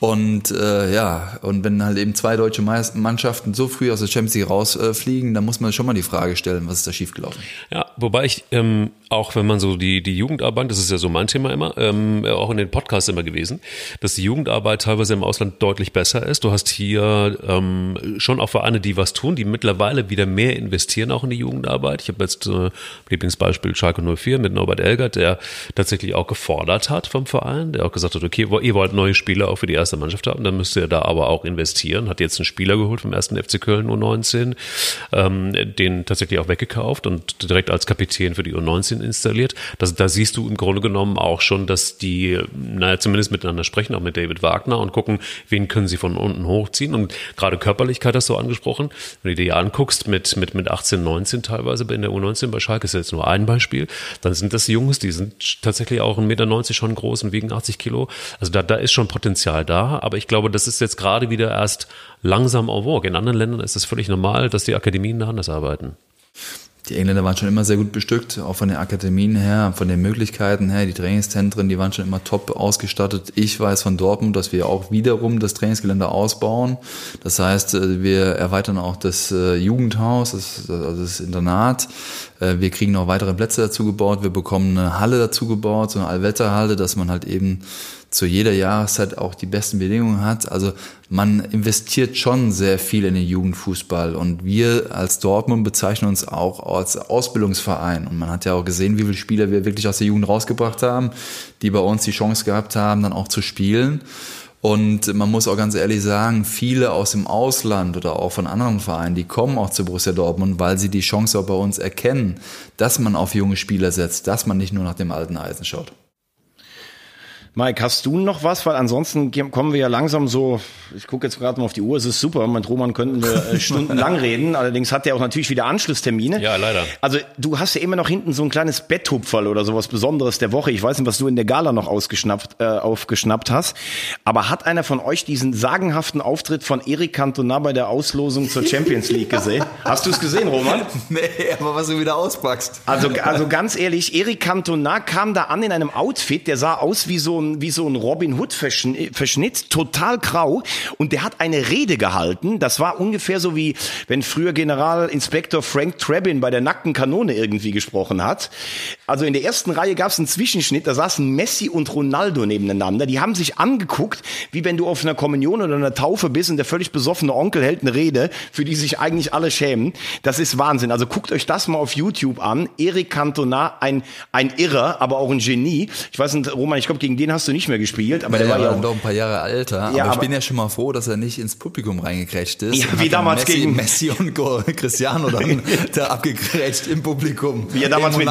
Und äh, ja, und wenn halt eben zwei deutsche Mannschaften so früh aus der Champions League rausfliegen, äh, dann muss man schon mal die Frage stellen, was ist da schiefgelaufen? Ja, wobei ich ähm, auch wenn man so die, die Jugendarbeit, das ist ja so mein Thema immer, ähm, auch in den Podcasts immer gewesen, dass die Jugendarbeit teilweise im Ausland deutlich besser ist. Du hast hier ähm, schon auch Vereine, die was tun, die mittlerweile wieder mehr investieren auch in die Jugendarbeit. Ich habe jetzt äh, Lieblingsbeispiel Schalke 04 mit Norbert Elgert, der tatsächlich auch gefordert hat vom Verein, der auch gesagt hat, okay, ihr wollt neue Spieler auch für die erste Mannschaft haben, dann müsst ihr da aber auch investieren. Hat jetzt einen Spieler geholt vom ersten FC Köln U19, ähm, den tatsächlich auch weggekauft und direkt als Kapitän für die U19 installiert. Das, da siehst du im Grunde genommen auch schon, dass die, naja, zumindest miteinander sprechen, auch mit David Wagner und gucken, wen können sie von unten hochziehen. Und gerade Körperlichkeit hast du angesprochen. Wenn du dir anguckst, mit, mit, mit 18, 19 teilweise in der U19 bei Schalke ist jetzt nur ein Beispiel, dann sind das Jungs, die sind tatsächlich auch 1,90 Meter schon groß und wiegen 80 Kilo. Also da, da ist schon Potenzial da, aber ich glaube, das ist jetzt gerade wieder erst langsam en vogue. In anderen Ländern ist es völlig normal, dass die Akademien da anders arbeiten. Die Engländer waren schon immer sehr gut bestückt, auch von den Akademien her, von den Möglichkeiten her. Die Trainingszentren, die waren schon immer top ausgestattet. Ich weiß von Dortmund, dass wir auch wiederum das Trainingsgelände ausbauen. Das heißt, äh, wir erweitern auch das äh, Jugendhaus, also das Internat. Äh, wir kriegen noch weitere Plätze dazu gebaut. Wir bekommen eine Halle dazu gebaut, so eine Allwetterhalle, dass man halt eben zu jeder Jahreszeit auch die besten Bedingungen hat. Also man investiert schon sehr viel in den Jugendfußball und wir als Dortmund bezeichnen uns auch als Ausbildungsverein und man hat ja auch gesehen, wie viele Spieler wir wirklich aus der Jugend rausgebracht haben, die bei uns die Chance gehabt haben, dann auch zu spielen. Und man muss auch ganz ehrlich sagen, viele aus dem Ausland oder auch von anderen Vereinen, die kommen auch zu Borussia Dortmund, weil sie die Chance auch bei uns erkennen, dass man auf junge Spieler setzt, dass man nicht nur nach dem alten Eisen schaut. Mike, hast du noch was? Weil ansonsten kommen wir ja langsam so, ich gucke jetzt gerade mal auf die Uhr, es ist super, mit Roman könnten wir äh, *laughs* stundenlang reden, allerdings hat er auch natürlich wieder Anschlusstermine. Ja, leider. Also du hast ja immer noch hinten so ein kleines Betthupferl oder sowas Besonderes der Woche. Ich weiß nicht, was du in der Gala noch ausgeschnappt, äh, aufgeschnappt hast, aber hat einer von euch diesen sagenhaften Auftritt von Eric Cantona bei der Auslosung zur Champions League gesehen? *laughs* Hast du es gesehen, Roman? Nee, aber was du wieder auspackst. Also, also ganz ehrlich, Eric Cantona kam da an in einem Outfit, der sah aus wie so ein wie so ein Robin Hood Verschnitt, total grau. Und der hat eine Rede gehalten. Das war ungefähr so wie, wenn früher Generalinspektor Frank Trebin bei der nackten Kanone irgendwie gesprochen hat. Also in der ersten Reihe gab es einen Zwischenschnitt, da saßen Messi und Ronaldo nebeneinander. Die haben sich angeguckt, wie wenn du auf einer Kommunion oder einer Taufe bist und der völlig besoffene Onkel hält eine Rede, für die sich eigentlich alle schämen. Das ist Wahnsinn. Also guckt euch das mal auf YouTube an. Eric Cantona, ein, ein Irrer, aber auch ein Genie. Ich weiß nicht, Roman, ich glaube, gegen den hast du nicht mehr gespielt, aber ja, der war ja auch doch ein paar Jahre älter. Ja, aber ich bin ja schon mal froh, dass er nicht ins Publikum reingekrätscht ist. Ja, wie damals Messi, gegen Messi und Cristiano dann *laughs* da abgekrätscht im Publikum. Wie er damals mit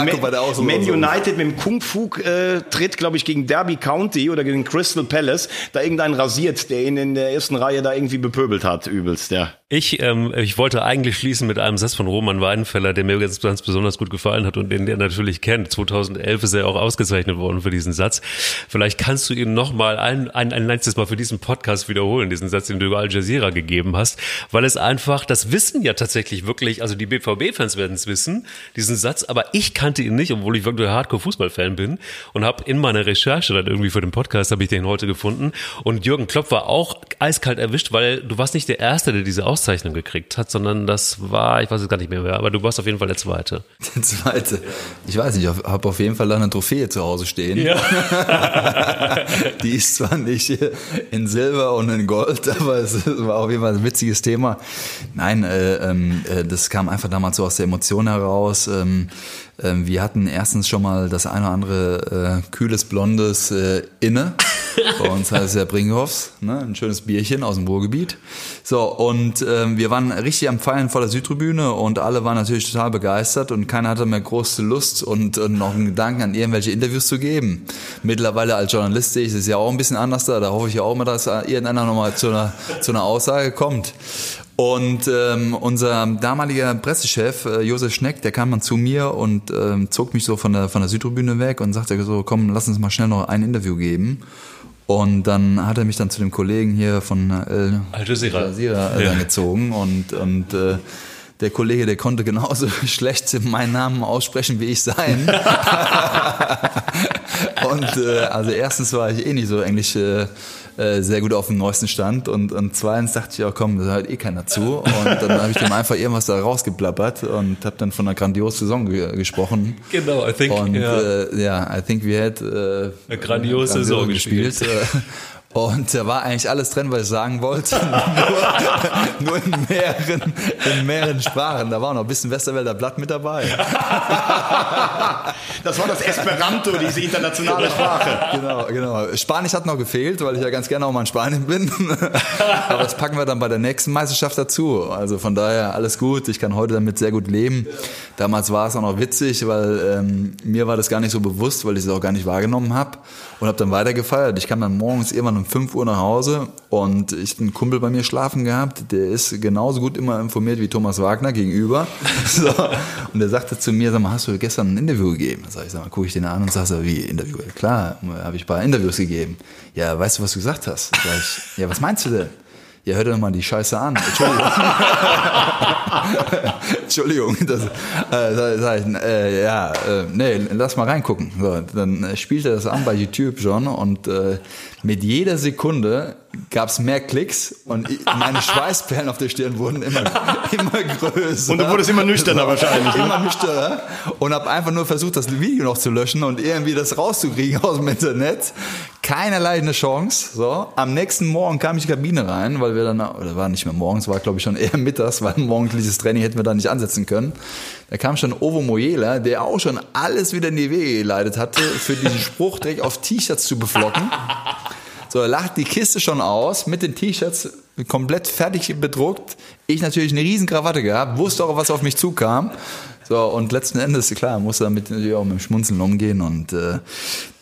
Man, Man United mit dem Kung Fu äh, tritt, glaube ich, gegen Derby County oder gegen Crystal Palace, da irgendeinen rasiert, der ihn in der ersten Reihe da irgendwie bepöbelt hat, übelst, ja. Ich, ähm, ich wollte eigentlich schließen mit einem Satz von Roman Weidenfeller, der mir ganz, ganz besonders gut gefallen hat und den der natürlich kennt. 2011 ist er auch ausgezeichnet worden für diesen Satz. Vielleicht kannst du ihn noch mal ein, ein, ein letztes Mal für diesen Podcast wiederholen, diesen Satz, den du über Al Jazeera gegeben hast, weil es einfach, das wissen ja tatsächlich wirklich, also die BVB-Fans werden es wissen, diesen Satz, aber ich kannte ihn nicht, obwohl ich wirklich Hardcore-Fußballfan bin und habe in meiner Recherche dann irgendwie für den Podcast, habe ich den heute gefunden und Jürgen Klopp war auch eiskalt erwischt, weil du warst nicht der Erste, der diese Auszeichnung gekriegt hat, sondern das war, ich weiß es gar nicht mehr, wer, aber du warst auf jeden Fall der Zweite. *laughs* Der Zweite. Ich weiß nicht, ich habe auf jeden Fall eine Trophäe zu Hause stehen. Ja. *laughs* Die ist zwar nicht in Silber und in Gold, *laughs* aber es war auf jeden Fall ein witziges Thema. Nein, äh, ähm, äh, das kam einfach damals so aus der Emotion heraus. Ähm, ähm, wir hatten erstens schon mal das eine oder andere äh, kühles Blondes äh, inne. Bei uns heißt es ja Bringhoffs, ne? ein schönes Bierchen aus dem Ruhrgebiet. So, und ähm, wir waren richtig am Feiern vor der Südtribüne und alle waren natürlich total begeistert und keiner hatte mehr große Lust und, und noch einen Gedanken an irgendwelche Interviews zu geben. Mittlerweile als Journalist sehe ich es ja auch ein bisschen anders da. Da hoffe ich ja auch mal, dass irgendeiner nochmal zu einer, zu einer Aussage kommt. Und ähm, unser damaliger Pressechef, äh, Josef Schneck, der kam dann zu mir und ähm, zog mich so von der, von der Südtribüne weg und sagte so, komm, lass uns mal schnell noch ein Interview geben. Und dann hat er mich dann zu dem Kollegen hier von äh, Al Jazeera, Al Jazeera äh, ja. gezogen und, und äh, der Kollege, der konnte genauso *laughs* schlecht meinen Namen aussprechen wie ich sein. *laughs* *laughs* und äh, also erstens war ich eh nicht so englisch äh, äh, sehr gut auf dem neuesten Stand. Und, und zweitens dachte ich, ja komm, da hört eh keiner zu. Und dann habe ich dem einfach irgendwas da rausgeblabbert und habe dann von einer grandiosen Saison ge gesprochen. Genau, I think, Und ja. äh, ja, I think we had äh, Eine grandiose Saison gespielt. Äh, *laughs* Und da war eigentlich alles drin, was ich sagen wollte. *laughs* nur, nur in, mehreren, in mehreren Sprachen. Da war noch ein bisschen Westerwälder Blatt mit dabei. *laughs* Das war das Esperanto, diese internationale Sprache. Genau, genau. Spanisch hat noch gefehlt, weil ich ja ganz gerne auch mal in Spanien bin. *laughs* Aber das packen wir dann bei der nächsten Meisterschaft dazu. Also von daher alles gut. Ich kann heute damit sehr gut leben. Damals war es auch noch witzig, weil ähm, mir war das gar nicht so bewusst, weil ich es auch gar nicht wahrgenommen habe. Und habe dann weitergefeiert. Ich kam dann morgens irgendwann um 5 Uhr nach Hause und ich einen Kumpel bei mir schlafen gehabt. Der ist genauso gut immer informiert wie Thomas Wagner gegenüber. *laughs* So. Und der sagte zu mir, sag mal, hast du gestern ein Interview gegeben? Sag ich, sag mal, gucke ich den an und sag so, wie Interview? Ja, klar, habe ich ein paar Interviews gegeben. Ja, weißt du, was du gesagt hast? Sag ich, ja, was meinst du denn? Ja, hör dir doch mal die Scheiße an. Entschuldigung. *laughs* Entschuldigung. Das, äh, sag, ich, äh, ja, äh, nee, lass mal reingucken. So, dann spielt er das an bei YouTube schon und äh, mit jeder Sekunde gab es mehr Klicks und meine Schweißperlen auf der Stirn wurden immer, *laughs* immer größer. Und du wurdest immer nüchterner wahrscheinlich, ne? Immer nüchterner und habe einfach nur versucht, das Video noch zu löschen und irgendwie das rauszukriegen *laughs* aus dem Internet. Keinerlei eine Chance. So, am nächsten Morgen kam ich in die Kabine rein, weil wir dann, oder war nicht mehr morgens, war glaube ich schon eher *laughs* mittags, weil morgendliches Training hätten wir da nicht ansetzen können. Da kam schon Ovo Moyela, der auch schon alles wieder in die Wege geleitet hatte, für diesen Spruch direkt auf T-Shirts zu beflocken. So, er lacht die Kiste schon aus, mit den T-Shirts komplett fertig bedruckt. Ich natürlich eine riesen Krawatte gehabt, wusste auch, was auf mich zukam. So, und letzten Endes, klar, musste damit natürlich auch mit dem Schmunzeln umgehen und äh,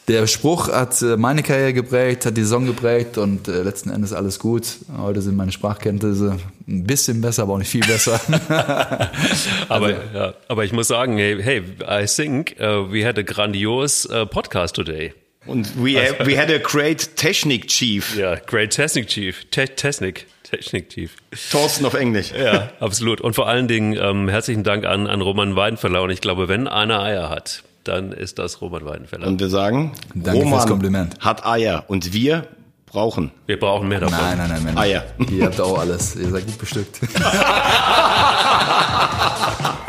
der Spruch hat äh, meine Karriere geprägt, hat die Saison geprägt und äh, letzten Endes alles gut. Heute sind meine Sprachkenntnisse ein bisschen besser, aber auch nicht viel besser. *laughs* *laughs* aber, ja, aber ich muss sagen, hey, hey I think uh, we had a grandiose uh, podcast today. Und we, have, we had a great Technik Chief. Ja, great Technik Chief. Te Technik. Technik Chief. Thorsten auf Englisch. Ja, absolut. Und vor allen Dingen ähm, herzlichen Dank an, an Roman Weidenfeller. Und ich glaube, wenn einer Eier hat, dann ist das Roman Weidenfeller. Und wir sagen, Danke Roman fürs Kompliment. hat Eier und wir brauchen Wir brauchen mehr davon. nein, nein, nein, nein. Eier. Ihr habt auch alles. Ihr seid gut bestückt. *laughs* *laughs*